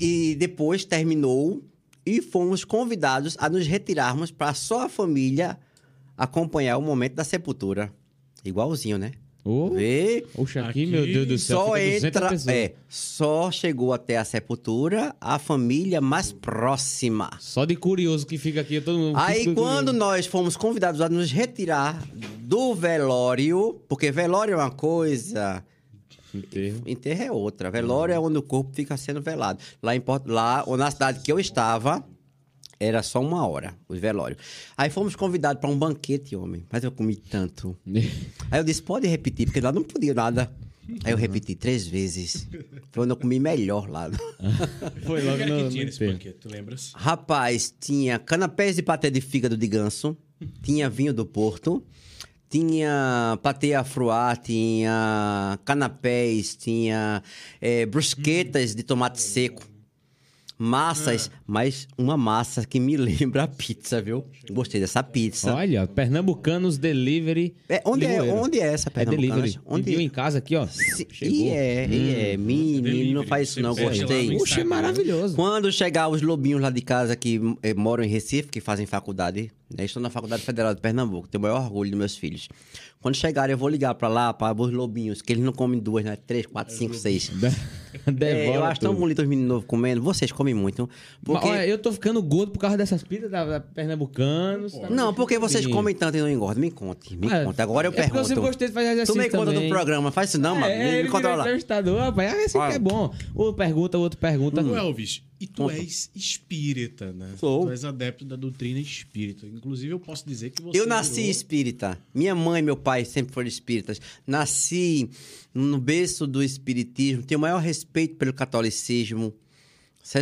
e- e depois terminou e fomos convidados a nos retirarmos para só a família acompanhar o momento da sepultura. Igualzinho, né? Ô, Vê. Oxa, aqui, Aqui meu Deus do céu. Só fica 200 entra. É, só chegou até a sepultura a família mais próxima. Só de curioso que fica aqui, todo mundo. Aí, quando curioso. nós fomos convidados a nos retirar do velório, porque velório é uma coisa, Enterro. enterro é outra. Velório é onde o corpo fica sendo velado. Lá, em, Porto- lá ou na cidade que eu estava, era só uma hora, os velórios. Aí fomos convidados para um banquete, homem. Mas eu comi tanto. Aí eu disse, pode repetir, porque lá não podia nada. Aí eu repeti três vezes. Foi onde eu comi melhor lá. Foi O que logo no, que tinha nesse banquete, tu lembras? Rapaz, tinha canapés de patê de fígado de ganso, tinha vinho do Porto, tinha patê afroá, tinha canapés, tinha eh, brusquetas de tomate seco, massas, mas uma massa que me lembra a pizza, viu? Gostei dessa pizza. Olha, Pernambucanos Delivery. É, onde, é, onde é essa É delivery. Onde Pediu em casa aqui, ó. Se- Chegou. E é, e é. Menino, Delivery. não faz isso não, gostei. Puxa, é maravilhoso. Quando chegar os lobinhos lá de casa que eh, moram em Recife, que fazem faculdade, né? Estou na Faculdade Federal de Pernambuco, tenho o maior orgulho dos meus filhos. Quando chegarem, eu vou ligar pra lá, para os lobinhos, que eles não comem duas, né? Três, quatro, cinco, seis. É, eu acho tão bonito os meninos novos comendo. Vocês comem muito. Porque... Mas, olha, eu tô ficando gordo por causa dessas pizzas da, da Pernambucanos. tá Não, porque vocês Menino. comem tanto e não engordam. Me conte, me Ah, conte. Agora eu é porque pergunto. eu sempre gostei de fazer Tu exercício me conta do programa. Faz isso não, mano. É, Me, me ele virou controla. entrevistador, rapaz. Ah, esse aqui Olha. é bom. Um pergunta, o outro pergunta. Ô, Elvis, e tu és espírita, né? Sou. Tu és adepto da doutrina espírita. Inclusive, eu posso dizer que você. Eu nasci virou- espírita. Minha mãe e meu pai sempre foram espíritas. Nasci no berço do espiritismo. Tenho o maior respeito pelo catolicismo.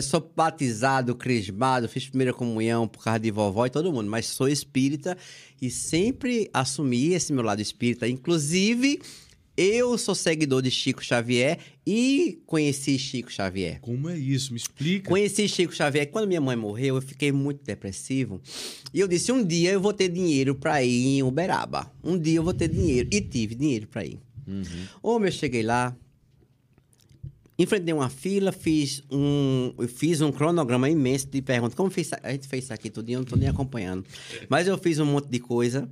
Sou batizado, crismado, fiz primeira comunhão por causa de vovó e todo mundo, mas sou espírita e sempre assumi esse meu lado espírita. Inclusive, eu sou seguidor de Chico Xavier e conheci Chico Xavier. Como é isso? Me explica. Conheci Chico Xavier. Quando minha mãe morreu, eu fiquei muito depressivo. E eu disse: um dia eu vou ter dinheiro pra ir em Uberaba. Um dia eu vou ter dinheiro. E tive dinheiro pra ir. Homem, eu cheguei lá, enfrentei uma fila, fiz um, fiz um cronograma imenso de perguntas. Como fiz, a gente fez isso aqui tudo, eu não tô nem acompanhando. Mas eu fiz um monte de coisa.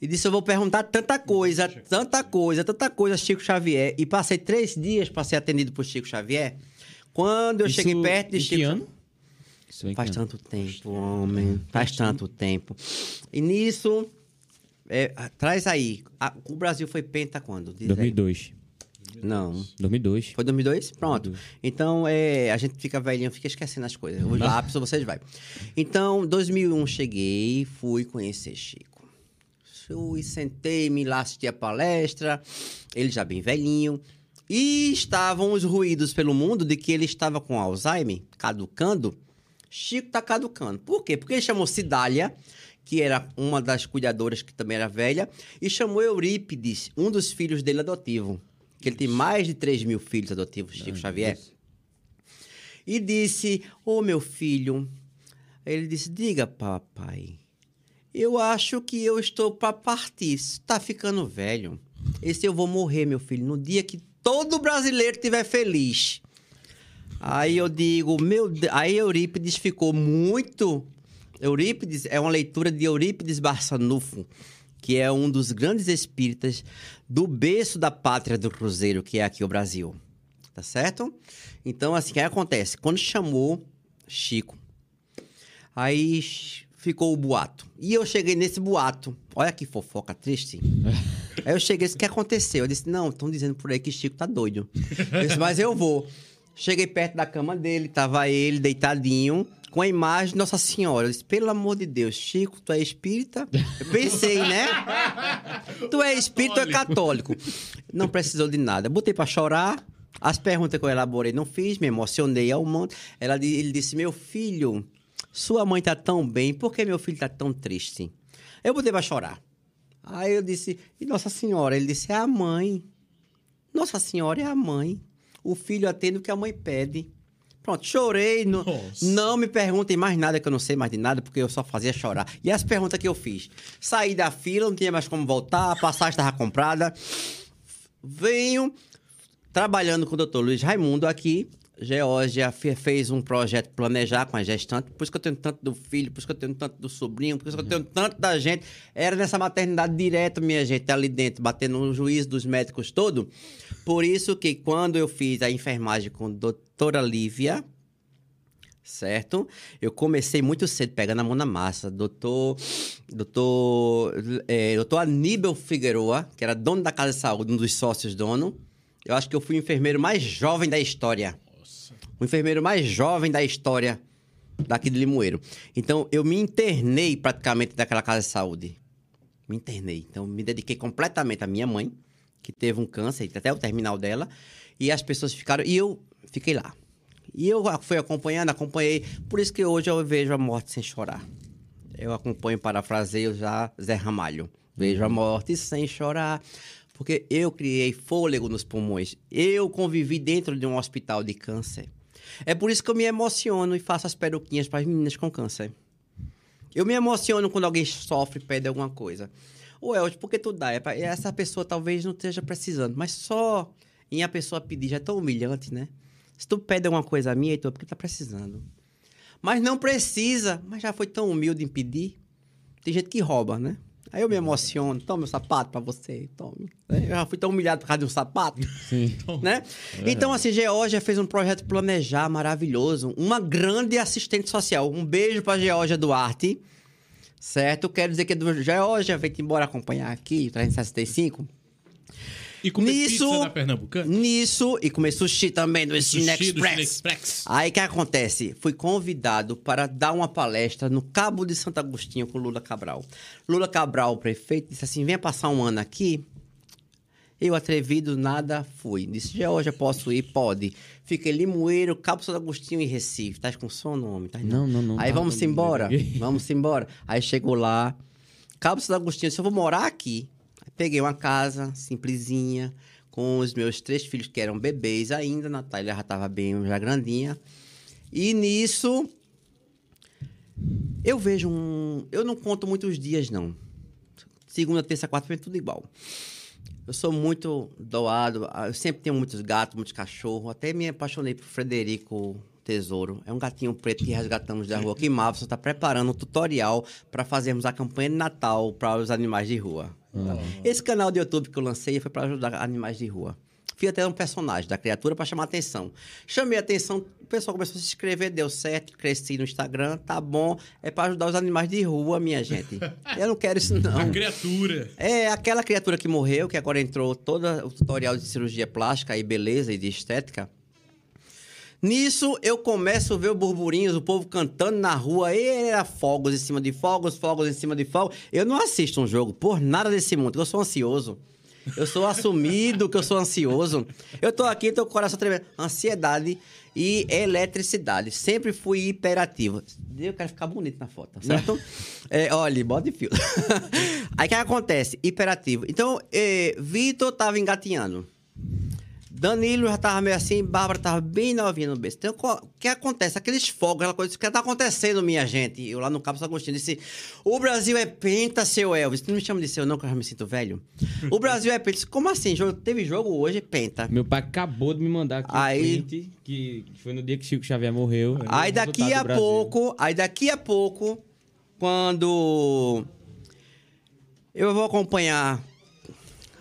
E disse, eu vou perguntar tanta coisa, tanta coisa, tanta coisa, Chico Xavier. E passei três dias para ser atendido por Chico Xavier. Quando eu Isso cheguei perto de em Chico que ano? Isso em que Faz ano? tanto tempo, homem. Faz tanto tempo. E nisso, é, traz aí. a- o Brasil foi penta quando? Diz aí. 2002. Não. 2002. Foi 2002? Pronto. Então, é, a gente fica velhinho, fica esquecendo as coisas. Os lápis, vocês vai. Então, 2001 cheguei, fui conhecer Chico. Fui, sentei-me lá, assisti a palestra, ele já bem velhinho. E estavam os ruídos pelo mundo de que ele estava com Alzheimer, caducando. Chico tá caducando. Por quê? Porque ele chamou Cidália, que era uma das cuidadoras que também era velha, e chamou Eurípides, um dos filhos dele adotivo. Que ele tem mais de 3 mil filhos adotivos, Chico Xavier. E disse: Ô meu filho. Ele disse: Diga, papai. Eu acho que eu estou para partir. Está ficando velho. Esse eu vou morrer, meu filho, no dia que todo brasileiro estiver feliz. Aí eu digo, meu. Aí Eurípides ficou muito. Eurípides é uma leitura de Eurípides Barçanufo, que é um dos grandes espíritas do berço da pátria do Cruzeiro, que é aqui o Brasil. Tá certo? Então, assim, o que acontece? Quando chamou Chico, aí ficou o boato. E eu cheguei nesse boato. Olha que fofoca triste. Aí eu cheguei, disse, o que aconteceu? Eu disse, não, estão dizendo por aí que Chico tá doido. Eu disse, mas eu vou. Cheguei perto da cama dele, tava ele deitadinho, com a imagem de Nossa Senhora. Eu disse, pelo amor de Deus, Chico, tu é espírita? Eu pensei, né? Tu é espírita ou é católico? Não precisou de nada. Botei pra chorar. As perguntas que eu elaborei não fiz, me emocionei ao monte. Ela, ele disse, meu filho, sua mãe tá tão bem, por que meu filho tá tão triste? Eu botei pra chorar. Aí eu disse, e Nossa Senhora? Ele disse, é a mãe. Nossa Senhora é a mãe. O filho atende o que a mãe pede. Pronto, chorei. Não, não me perguntem mais nada, que eu não sei mais de nada, porque eu só fazia chorar. E as perguntas que eu fiz? Saí da fila, não tinha mais como voltar, a passagem estava comprada. Venho trabalhando com o doutor Luiz Raimundo aqui. Geórgia fe- fez um projeto planejar com a gestante, por isso que eu tenho tanto do filho, por isso que eu tenho tanto do sobrinho, por isso que eu tenho tanto da gente. Era nessa maternidade direto, minha gente, ali dentro, batendo no juízo dos médicos todo. Por isso que quando eu fiz a enfermagem com a doutora Lívia, certo? Eu comecei muito cedo, pegando a mão na massa. Doutor, doutor, é, doutor Aníbal Figueroa, que era dono da Casa de Saúde, um dos sócios dono. Eu acho que eu fui o enfermeiro mais jovem da história. O enfermeiro mais jovem da história daqui de Limoeiro. Então, eu me internei praticamente daquela Casa de Saúde. Me internei. Então, me dediquei completamente à minha mãe, que teve um câncer, até o terminal dela. E as pessoas ficaram... E eu fiquei lá. E eu fui acompanhando, acompanhei. Por isso que hoje eu vejo a morte sem chorar. Eu acompanho, parafraseio já Zé Ramalho. Vejo a morte sem chorar. Porque eu criei fôlego nos pulmões. Eu convivi dentro de um hospital de câncer. É por isso que eu me emociono e faço as peruquinhas para as meninas com câncer. Eu me emociono quando alguém sofre pede alguma coisa. Ô, Elton, por que tu dá? É pra- Essa pessoa talvez não esteja precisando, mas só em a pessoa pedir já é tão humilhante, né? Se tu pede alguma coisa a mim, Heitor, é porque tá precisando. Mas não precisa, mas já foi tão humilde em pedir. Tem gente que rouba, né? Aí eu me emociono, toma meu sapato pra você, tome. Eu já fui tão humilhado por causa de um sapato. Sim. né? Então, assim, Geórgia fez um projeto Planejar maravilhoso. Uma grande assistente social. Um beijo pra Geórgia Duarte. Certo? Quero dizer que do Geórgia veio embora acompanhar aqui, 365. E comer Nisso, pizza na Pernambucana? nisso, e comer sushi também do Express. Aí o que acontece? Fui convidado para dar uma palestra no Cabo de Santo Agostinho com Lula Cabral. Lula Cabral, o prefeito, disse assim: venha passar um ano aqui. Eu, atrevido, nada fui. Disse: Georgia, posso ir? Pode. Fiquei Limoeiro, Cabo Santo Agostinho e Recife. Tá com sono, homem? Tá Não, não, não Aí tá, vamos embora. Vamos embora. Aí chegou lá. Cabo Santo Agostinho, se eu vou morar aqui. Peguei uma casa simplesinha, com os meus três filhos que eram bebês ainda. A Natália já estava bem, já grandinha. E nisso, eu vejo um. Eu não conto muitos dias, não. Segunda, terça, quarta, foi tudo igual. Eu sou muito doado. Eu sempre tenho muitos gatos, muitos cachorros. Até me apaixonei por Frederico Tesouro. É um gatinho preto que resgatamos da rua. Que Mavson está preparando um tutorial para fazermos a campanha de Natal para os animais de rua. Esse canal de YouTube que eu lancei foi para ajudar animais de rua. Fiz até um personagem da criatura para chamar atenção. Chamei a atenção, o pessoal começou a se inscrever, deu certo, cresci no Instagram, tá bom. É para ajudar os animais de rua, minha gente. Eu não quero isso, não. A criatura. É aquela criatura que morreu, que agora entrou todo o tutorial de cirurgia plástica e beleza e de estética. Nisso, eu começo a ver burburinhos, o povo cantando na rua, e era fogos em cima de fogos, fogos em cima de fogos. Eu não assisto um jogo por nada desse mundo, eu sou ansioso. Eu sou assumido que eu sou ansioso. Eu tô aqui, tô com o coração tremendo. Ansiedade e eletricidade. Sempre fui hiperativo. Eu quero ficar bonito na foto, tá certo? é, olha, bode fio. Aí o que acontece? Hiperativo. Então, eh, Vitor tava engatinhando. Danilo já tava meio assim, Bárbara tava bem novinha no berço. Então, o que acontece? Aqueles fogos, aquela coisa, o que tá acontecendo, minha gente? Eu lá no Cabo Agostinho disse: O Brasil é penta, seu Elvis. Não me chama de seu, não, que eu já me sinto velho. O Brasil é penta. Disse, Como assim? Jogo- Teve jogo hoje, penta. Meu pai acabou de me mandar aqui Aí- um print, que foi no dia que Chico Xavier morreu. É o Aí daqui a pouco, aí daqui a pouco, quando eu vou acompanhar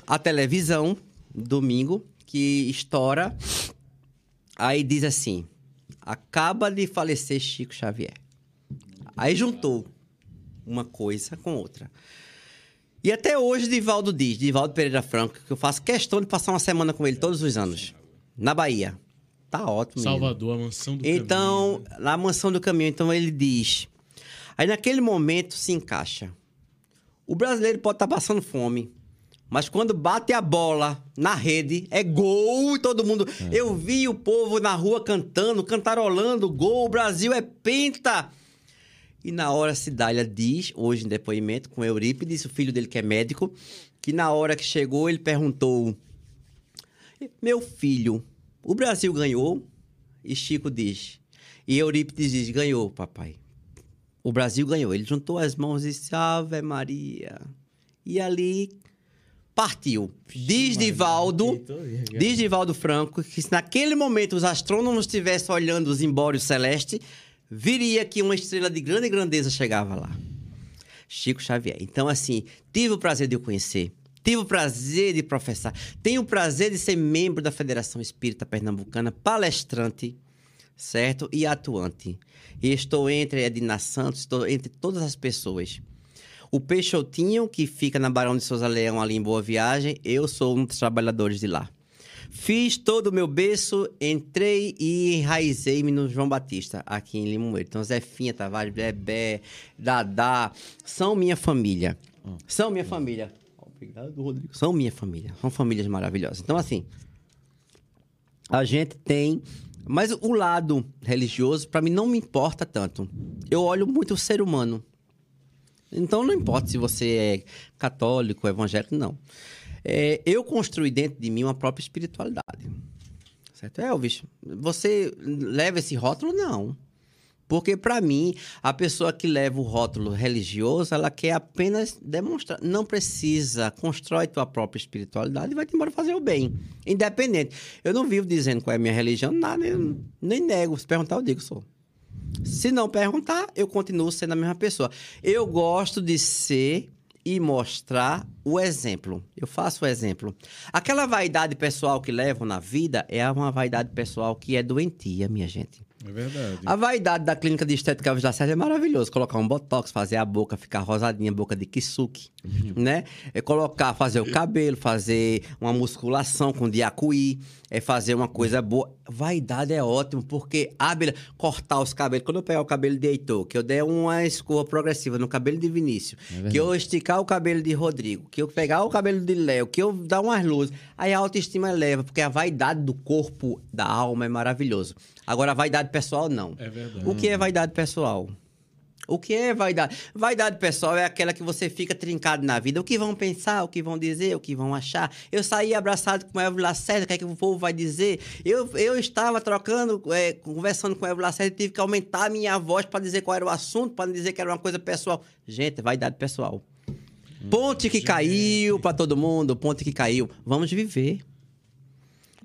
a televisão, domingo, que estoura, aí diz assim, acaba de falecer Chico Xavier. Aí juntou uma coisa com outra. E até hoje Divaldo diz, Divaldo Pereira Franco, que eu faço questão de passar uma semana com ele todos os anos, na Bahia. Tá ótimo. menino. Salvador, a mansão do Então, caminho. na mansão do caminho, então ele diz. Aí naquele momento se encaixa. O brasileiro pode estar passando fome, mas quando bate a bola na rede, é gol e todo mundo. Eu vi o povo na rua cantando, cantarolando, gol, o Brasil é penta. E na hora Cidália diz, hoje em depoimento com Eurípides, o filho dele que é médico, que na hora que chegou ele perguntou: Meu filho, o Brasil ganhou? E Chico diz. E Eurípides diz: Ganhou, papai. O Brasil ganhou. Ele juntou as mãos e disse: Ave Maria. E ali partiu. Diz Divaldo, diz Divaldo Franco, que se naquele momento os astrônomos estivessem olhando os embórios celestes, viria que uma estrela de grande grandeza chegava lá. Chico Xavier. Então, assim, tive o prazer de o conhecer. Tive o prazer de professar. Tenho o prazer de ser membro da Federação Espírita Pernambucana, palestrante, certo? E atuante. E estou entre Edna Santos, estou entre todas as pessoas. O Peixotinho, que fica na Barão de Souza Leão, ali em Boa Viagem, eu sou um dos trabalhadores de lá. Fiz todo o meu berço, entrei e enraizei-me no João Batista, aqui em Limoeiro. Então, Zefinha, Tavares, Bebé, Dadá, são minha família. São minha família. Obrigado, Rodrigo. São minha família. São famílias maravilhosas. Então, assim, a gente tem. Mas o lado religioso, para mim, não me importa tanto. Eu olho muito o ser humano. Então, não importa se você é católico, evangélico, não. É, eu construí dentro de mim uma própria espiritualidade. Certo, Elvis? Você leva esse rótulo? Não. Porque, para mim, a pessoa que leva o rótulo religioso, ela quer apenas demonstrar. Não precisa. Constrói tua própria espiritualidade e vai-te embora fazer o bem. Independente. Eu não vivo dizendo qual é a minha religião, nada, nem nego. Se perguntar, eu digo, sou. Se não perguntar, eu continuo sendo a mesma pessoa. Eu gosto de ser e mostrar o exemplo. Eu faço o exemplo. Aquela vaidade pessoal que levam na vida é uma vaidade pessoal que é doentia, minha gente. É verdade. A vaidade da clínica de estética Alves da Serra é maravilhoso. Colocar um botox, fazer a boca ficar rosadinha, boca de kisuke, né? É colocar, fazer o cabelo, fazer uma musculação com diacuí, é fazer uma coisa boa. Vaidade é ótimo, porque abre, cortar os cabelos. Quando eu pegar o cabelo de Heitor, que eu der uma escova progressiva no cabelo de Vinícius, que eu esticar o cabelo de Rodrigo, que eu pegar o cabelo de Léo, que eu dar umas luzes, aí a autoestima eleva, porque a vaidade do corpo, da alma é maravilhoso. Agora, vaidade pessoal, não. É verdade. O que é vaidade pessoal? O que é vaidade? Vaidade pessoal é aquela que você fica trincado na vida. O que vão pensar, o que vão dizer, o que vão achar. Eu saí abraçado com o Elvio Lacerda, o que é que o povo vai dizer? Eu, eu estava trocando, é, conversando com o Elvio Lacerda e tive que aumentar a minha voz para dizer qual era o assunto, para dizer que era uma coisa pessoal. Gente, vaidade pessoal. Ponte que caiu para todo mundo, ponte que caiu. Vamos viver.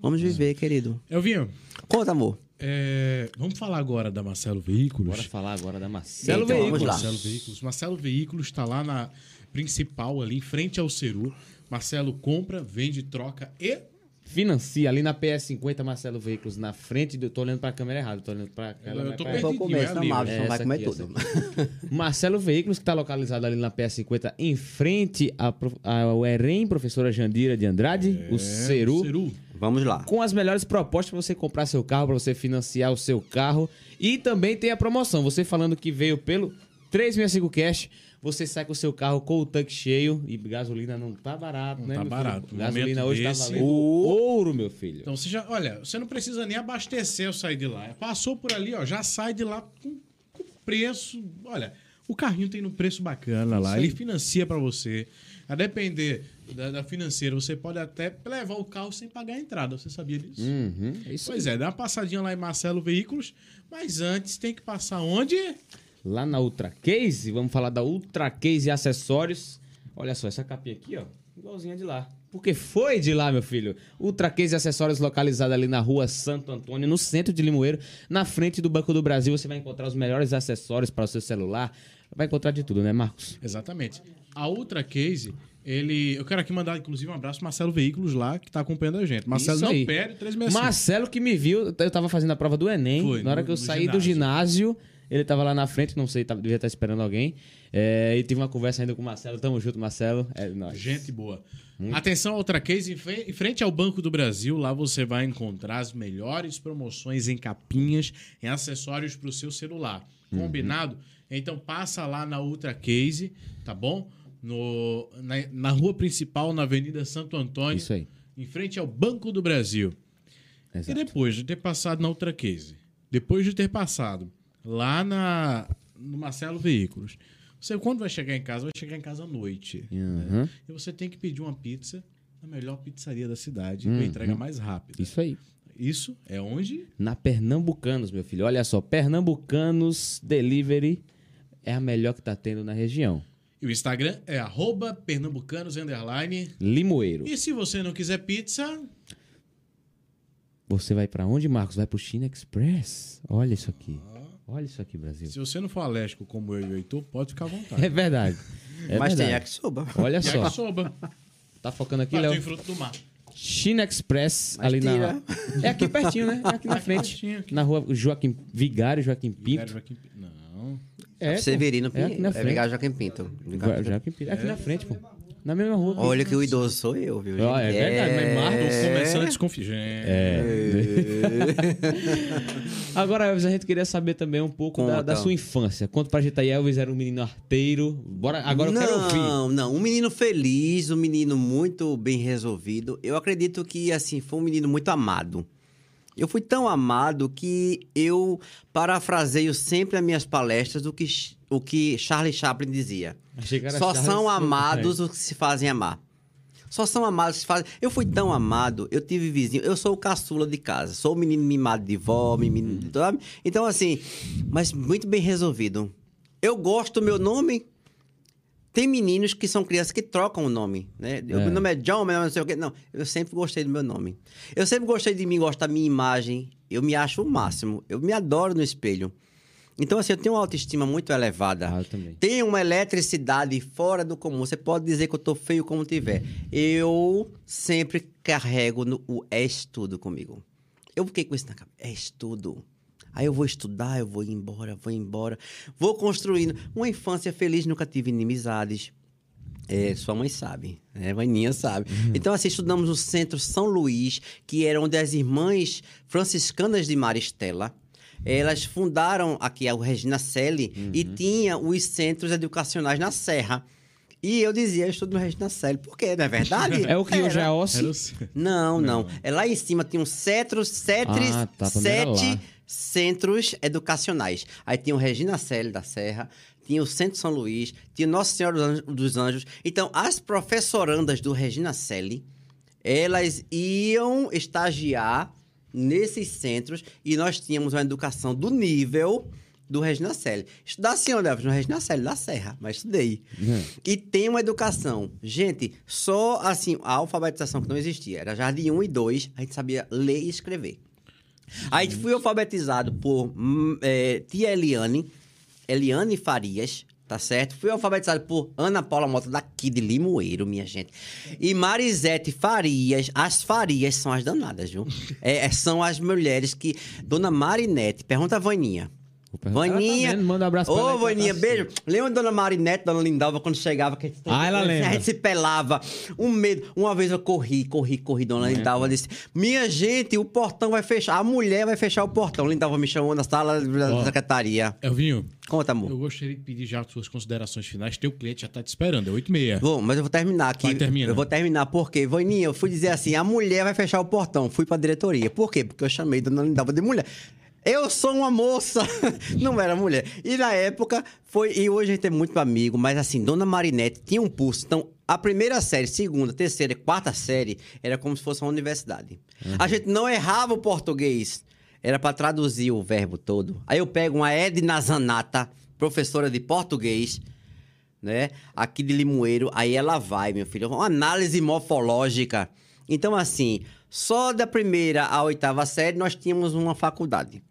Vamos viver, querido. Elvinho, Conta, amor. É, vamos falar agora da Marcelo Veículos. Bora falar agora da Marcelo Então, Veículos. Marcelo Veículos. Marcelo Veículos está lá na principal, ali em frente ao Ceru. Marcelo compra, vende, troca e. Financia ali na PS50 Marcelo Veículos, na frente do. Tô olhando pra câmera errada, tô olhando pra ela. Eu vai tô perdido. Vou comer, é senão ali, o ó. Márcio não vai comer aqui, tudo. Marcelo Veículos, que está localizado ali na PS50, em frente ao EREM, professora Jandira de Andrade, o Ceru. É, Ceru. Vamos lá. Com as melhores propostas para você comprar seu carro, para você financiar o seu carro. E também tem a promoção. Você falando que veio pelo 365 Cash, você sai com o seu carro com o tanque cheio e gasolina não tá barato, Não né? tá meu barato. Filho? Gasolina hoje desse- tá valendo ouro, meu filho. Então você já, olha, você não precisa nem abastecer ao sair de lá. Passou por ali, ó, já sai de lá com, com preço. Olha, o carrinho tem um preço bacana lá. Ele financia pra você. A depender da, da financeira, você pode até levar o carro sem pagar a entrada. Você sabia disso? Uhum, é isso Pois é, dá uma passadinha lá em Marcelo Veículos, mas antes tem que passar onde? Lá na Ultra Case, vamos falar da Ultra Case e acessórios. Olha só, essa capinha aqui, ó, igualzinha de lá. Porque foi de lá, meu filho. Ultra Case e acessórios localizado ali na rua Santo Antônio, no centro de Limoeiro, na frente do Banco do Brasil. Você vai encontrar os melhores acessórios para o seu celular. Vai encontrar de tudo, né, Marcos? Exatamente. A Ultra Case, ele. Eu quero aqui mandar, inclusive, um abraço pro Marcelo Veículos lá, que tá acompanhando a gente. Marcelo Isso não aí. perde 365. Marcelo que me viu, eu tava fazendo a prova do Enem. Foi, na hora no- que eu no saí do ginásio, ele tava lá na frente, não sei, tava, devia estar esperando alguém. É, e tive uma conversa ainda com o Marcelo. Tamo junto, Marcelo. É nóis. Gente boa. Atenção, outra case, em fre- em frente ao Banco do Brasil, lá você vai encontrar as melhores promoções em capinhas, em acessórios para o seu celular. Combinado? Então passa lá na Ultra Case, tá bom? No, na, na rua principal, na Avenida Santo Antônio, Isso aí. em frente ao Banco do Brasil. E Exato. depois de ter passado na Ultra Case, depois de ter passado lá na, no Marcelo Veículos, você quando vai chegar em casa, vai chegar em casa à noite. Uhum. E você tem que pedir uma pizza na melhor pizzaria da cidade, Uhum. com entrega mais rápida. Isso aí. Isso é onde? Na Pernambucanos, meu filho. Olha só, Pernambucanos Delivery é a melhor que tá tendo na região. E o Instagram é arroba pernambucanos, underline. Limoeiro. E se você não quiser pizza, Você vai pra onde, Marcos? Vai pro China Express. Olha isso aqui. Olha isso aqui, Brasil. se você não for alérgico como eu e o Heitor, pode ficar à vontade. É verdade. É Mas tem verdade. yakisoba. Olha só. yakisoba. Tá focando aqui, Mas Léo? tem fruto do mar. China Express, Mas ali na. tira. É aqui pertinho, né? É aqui na frente. aqui. Na rua Joaquim Vigário, Joaquim Vigário Pinto. Joaquim Pinto. Não. É. Severino É aqui na É frente. Vigário Joaquim Pinto. Joaquim- Pinto. É aqui na frente, pô. Na mesma rua. Olha que o idoso sou eu, viu? Ó, é verdade, mas Marcos Tô começando a desconfiar. É. Agora, Elvis, a gente queria saber também um pouco da, da sua infância. Conta pra gente aí, Elvis era um menino arteiro. Bora, agora eu quero ouvir. Não, não. Um menino feliz, um menino muito bem resolvido. Eu acredito que, assim, foi um menino muito amado. Eu fui tão amado que eu parafraseio sempre nas minhas palestras o que, o que Charlie Chaplin dizia. Só Charles são amados os que se fazem amar. Só são amados os que se fazem. Eu fui tão amado, eu tive vizinho. Eu sou o caçula de casa. Sou o menino mimado de vó, menino. sabe? Então, assim, mas muito bem resolvido. Eu gosto do meu nome. Tem meninos que são crianças que trocam o nome, né? É. Meu nome é John, meu nome é não sei o quê. Não, eu sempre gostei do meu nome. Eu sempre gostei de mim, gosto da minha imagem. Eu me acho o máximo. Eu me adoro no espelho. Então, assim, eu tenho uma autoestima muito elevada. Ah, eu também. Tem uma eletricidade fora do comum. Você pode dizer que eu tô feio como tiver. Eu sempre carrego no, o é estudo comigo. Eu fiquei com isso na cabeça. É estudo. Aí eu vou estudar, eu vou embora, vou embora. Vou construindo. Uma infância feliz, nunca tive inimizades. É, sua mãe sabe, né? Vaninha sabe. Então, assim, estudamos no Centro São Luís, que era onde as irmãs franciscanas de Maristela, elas fundaram aqui a Regina Selle e tinha os centros educacionais na Serra. E eu dizia, eu estudo no Regina Selle. Por quê? Não é verdade? É o que hoje é Era. a Ossi? Era o- Não, não. É lá em cima tinha um cetros, cetres, Ah, tá, também era sete lá. centros educacionais. Aí tinha o Regina Selle da Serra, tinha o Centro São Luís, tinha Nossa Senhora dos Anjos- dos Anjos. Então, as professorandas do Regina Selle, elas iam estagiar nesses centros e nós tínhamos uma educação do nível do Regina Selle. Estudar assim, onde? No Regina Selle, da Serra, mas estudei. E tem uma educação. Gente, só assim, a alfabetização que não existia. Era jardim 1 e 2, a gente sabia ler e escrever. Aí fui alfabetizado por hum, é, tia Eliane, Eliane Farias, tá certo? Fui alfabetizado por Ana Paula Mota, daqui de Limoeiro, minha gente. E Marisete Farias, as Farias são as danadas, viu? É, é, são as mulheres que... Dona Marinete, pergunta a Vaninha. Perguntar. Vaninha. Tá manda um abraço pra Ô, ela tá Vaninha, assistindo. beijo. Lembra da Dona Marinete, Dona Lindalva, quando chegava? Que a gente, Ah, ela a lembra. gente se pelava. Um medo. Uma vez eu corri, corri, corri. Dona Lindalva disse: Minha gente, o portão vai fechar. A mulher vai fechar o portão. Lindalva me chamou na sala da Ó. secretaria. Elvinho, Conta, amor. eu gostaria de pedir já as suas considerações finais. Teu cliente já tá te esperando, é 8 e meia. Bom, mas eu vou terminar aqui. Vai, termina. Eu vou terminar porque, Vaninha, eu fui dizer assim: a mulher vai fechar o portão. Fui pra diretoria. Por quê? Porque eu chamei Dona Lindalva de mulher. Eu sou uma moça, não era mulher. E na época foi. E hoje a gente é muito amigo, mas assim, Dona Marinette tinha um pulso. Então, a primeira série, segunda, terceira e quarta série era como se fosse uma universidade. A gente não errava o português. Era pra traduzir o verbo todo. Aí eu pego uma Edna Zanata, professora de português né? Aqui de Limoeiro, aí ela vai, meu filho. Uma análise morfológica. Então, assim, só da primeira à oitava série nós tínhamos uma faculdade.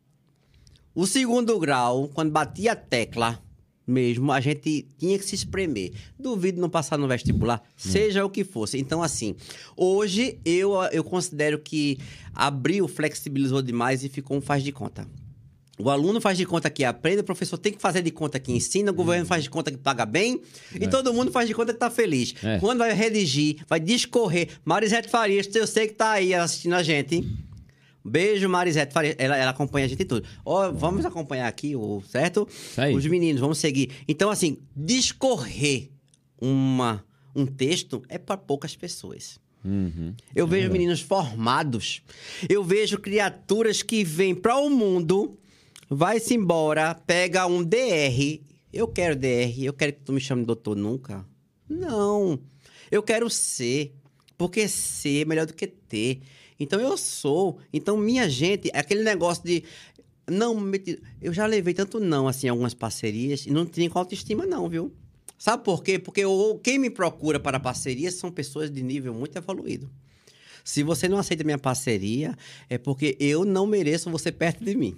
O segundo grau, quando batia a tecla mesmo, a gente tinha que se espremer. Duvido não passar no vestibular, seja o que fosse. Então, assim, hoje eu, eu considero que abriu, flexibilizou demais e ficou um faz de conta. O aluno faz de conta que aprende, o professor tem que fazer de conta que ensina, o governo faz de conta que paga bem, e todo mundo faz de conta que tá feliz. É. Quando vai redigir, vai discorrer. Marisete Farias, eu sei que tá aí assistindo a gente. Beijo, Marisete. Ela, ela acompanha a gente em tudo. Ó, vamos acompanhar aqui, o certo? aí. Os meninos, vamos seguir. Então, assim, discorrer uma, um texto é para poucas pessoas. Uhum. Eu vejo meninos formados. Eu vejo criaturas que vêm para o mundo, vai-se embora, pega um DR. Eu quero DR, eu quero que tu me chame doutor nunca. Não. Eu quero ser. Porque ser é melhor do que ter. Então eu sou. Então, minha gente, é aquele negócio de. Não, eu já levei tanto não, assim, algumas parcerias, e não tinha com autoestima, não, viu? Sabe por quê? Porque o- quem me procura para parcerias são pessoas de nível muito evoluído. Se você não aceita minha parceria, é porque eu não mereço você perto de mim.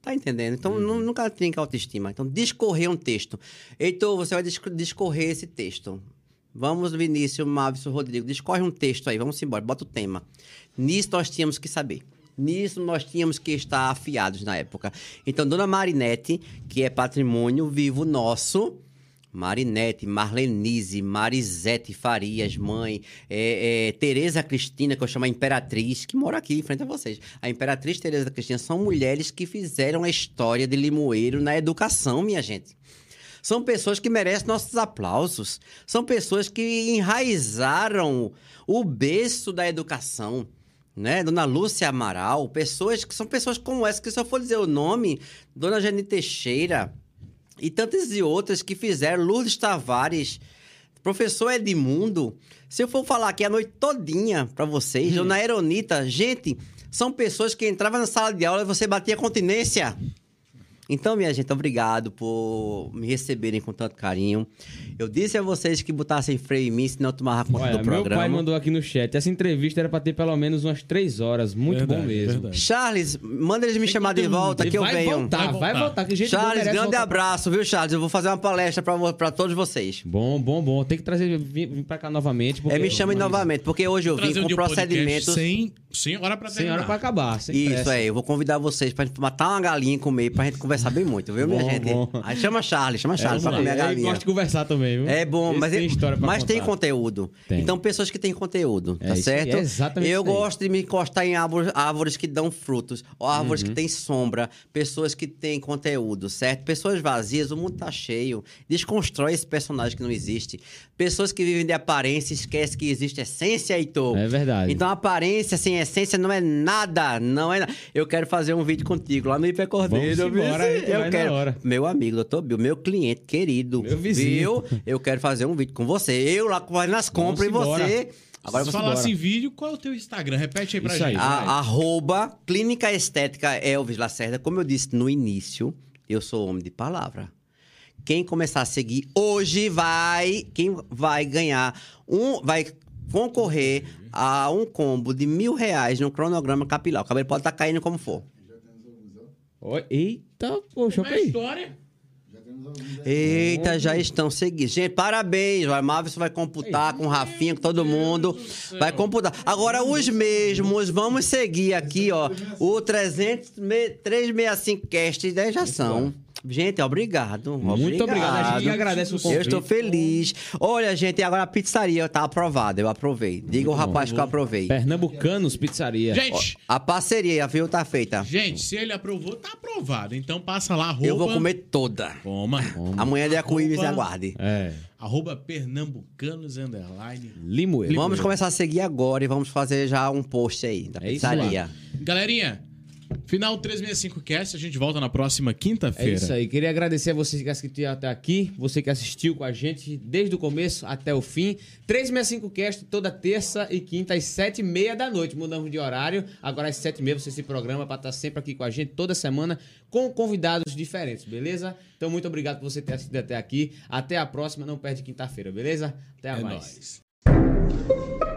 Tá entendendo? Então, nu- nunca que autoestima. Então, discorrer um texto. Heitor, você vai disco- discorrer esse texto. Vamos, Vinícius, Mávio, Rodrigo, discorre um texto aí, vamos embora, bota o tema. Nisso nós tínhamos que saber. Nisso nós tínhamos que estar afiados na época. Então, Dona Marinete, que é patrimônio vivo nosso, Marinete, Marlenise, Marisete Farias, mãe, é, é, Tereza Cristina, que eu chamo a Imperatriz, que mora aqui em frente a vocês. A Imperatriz Tereza Cristina são mulheres que fizeram a história de Limoeiro na educação, minha gente. São pessoas que merecem nossos aplausos. São pessoas que enraizaram o berço da educação. Né? Dona Lúcia Amaral, pessoas que são pessoas como essa, que se eu for dizer o nome, Dona Jane Teixeira e tantas e outras que fizeram, Lourdes Tavares, professor Edmundo. Se eu for falar aqui a noite todinha pra vocês, Dona Eronita, gente, são pessoas que entravam na sala de aula e você batia continência. Então, minha gente, obrigado por me receberem com tanto carinho. Eu disse a vocês que botassem freio em mim, senão eu tomava conta Olha, do meu programa. pai mandou aqui no chat. Essa entrevista era pra ter pelo menos umas três horas. Muito Verdade, bom mesmo. verdade. Charles, manda eles me Tem chamar de volta que eu vai venho. voltar, Vai vai voltar. voltar. Que boa Charles, grande voltar. abraço, viu, Charles? Eu vou fazer uma palestra pra, todos vocês. Bom, bom, bom. Tem que trazer, vir, vir pra cá novamente. É, me chamem novamente, porque hoje eu vim com um procedimentos. sem, sem hora pra Sem terminar. hora pra acabar. Sem Isso, pressa. é. Eu vou convidar vocês pra gente matar uma galinha e comer, pra gente conversar bem muito, viu, minha Bom, gente? bom. Aí chama Charles, chama Charles pra Vamos comer a galinha. gosta de conversar também, viu? É bom, Esse mas, tem é- história pra mas tem conteúdo. Tem. Então, pessoas que têm conteúdo, É tá isso aí, certo? é exatamente Eu aí. gosto de me encostar em árvores, árvores que dão frutos, ou árvores Uhum. que têm sombra, pessoas que têm conteúdo, certo? Pessoas vazias, o mundo tá cheio. Desconstrói esse personagem que não existe. Pessoas que vivem de aparência, esquece que existe essência, Heitor. É verdade. Então, aparência sem essência não é nada, não é nada. Eu quero fazer um vídeo contigo lá no IP Cordeiro. Vamos embora, a eu na quero. hora. Meu amigo, doutor Bill, meu cliente querido. Meu vizinho. Viu? Eu quero fazer um vídeo com você. Eu lá fazendo as compras e embora. você. Agora Se você falasse em vídeo, qual é o teu Instagram? Repete aí pra Isso aí. gente. A, vai. arroba Clínica Estética Elvis Lacerda. Como eu disse no início, eu sou homem de palavra. Quem começar a seguir hoje vai. Quem vai ganhar um. Vai concorrer a um combo de mil reais no cronograma capilar. O cabelo pode estar caindo como for. Oi, Eita, poxa, Como é a aí. história? Eita, já estão seguindo. Gente, parabéns. O Marvel vai computar com o Rafinha, com todo mundo. Vai computar. Agora, os mesmos, vamos seguir aqui, ó. O 300, me- 365 Cast né, já são. Gente, obrigado. Muito obrigado. A gente agradece o Eu convite. estou feliz. Olha, gente, agora a pizzaria tá aprovada. Eu aprovei. Diga o rapaz que eu aprovei. Pernambucanos Pizzaria. Gente, A parceria, viu? Tá feita. gente, se ele aprovou, tá aprovado. Então passa lá, arroba... Eu vou comer toda. Toma. Amanhã de arco-íris, Arroba- aguarde. É. Arroba pernambucanos, underline. Limoeiro. Vamos começar a seguir agora e vamos fazer já um post aí da É isso pizzaria. Galerinha, final 365 Cast, a gente volta na próxima É quinta-feira. isso aí. Queria agradecer a você que assistiu até aqui, você que assistiu com a gente desde o começo até o fim. 365 Cast toda terça e quinta às 7h30 da noite. Mudamos de horário. Agora às 7h30 você se programa para estar sempre aqui com a gente toda semana com convidados diferentes, beleza? Então muito obrigado por você ter assistido até aqui. Até a próxima. Não perde quinta-feira, beleza? Até É mais. nóis.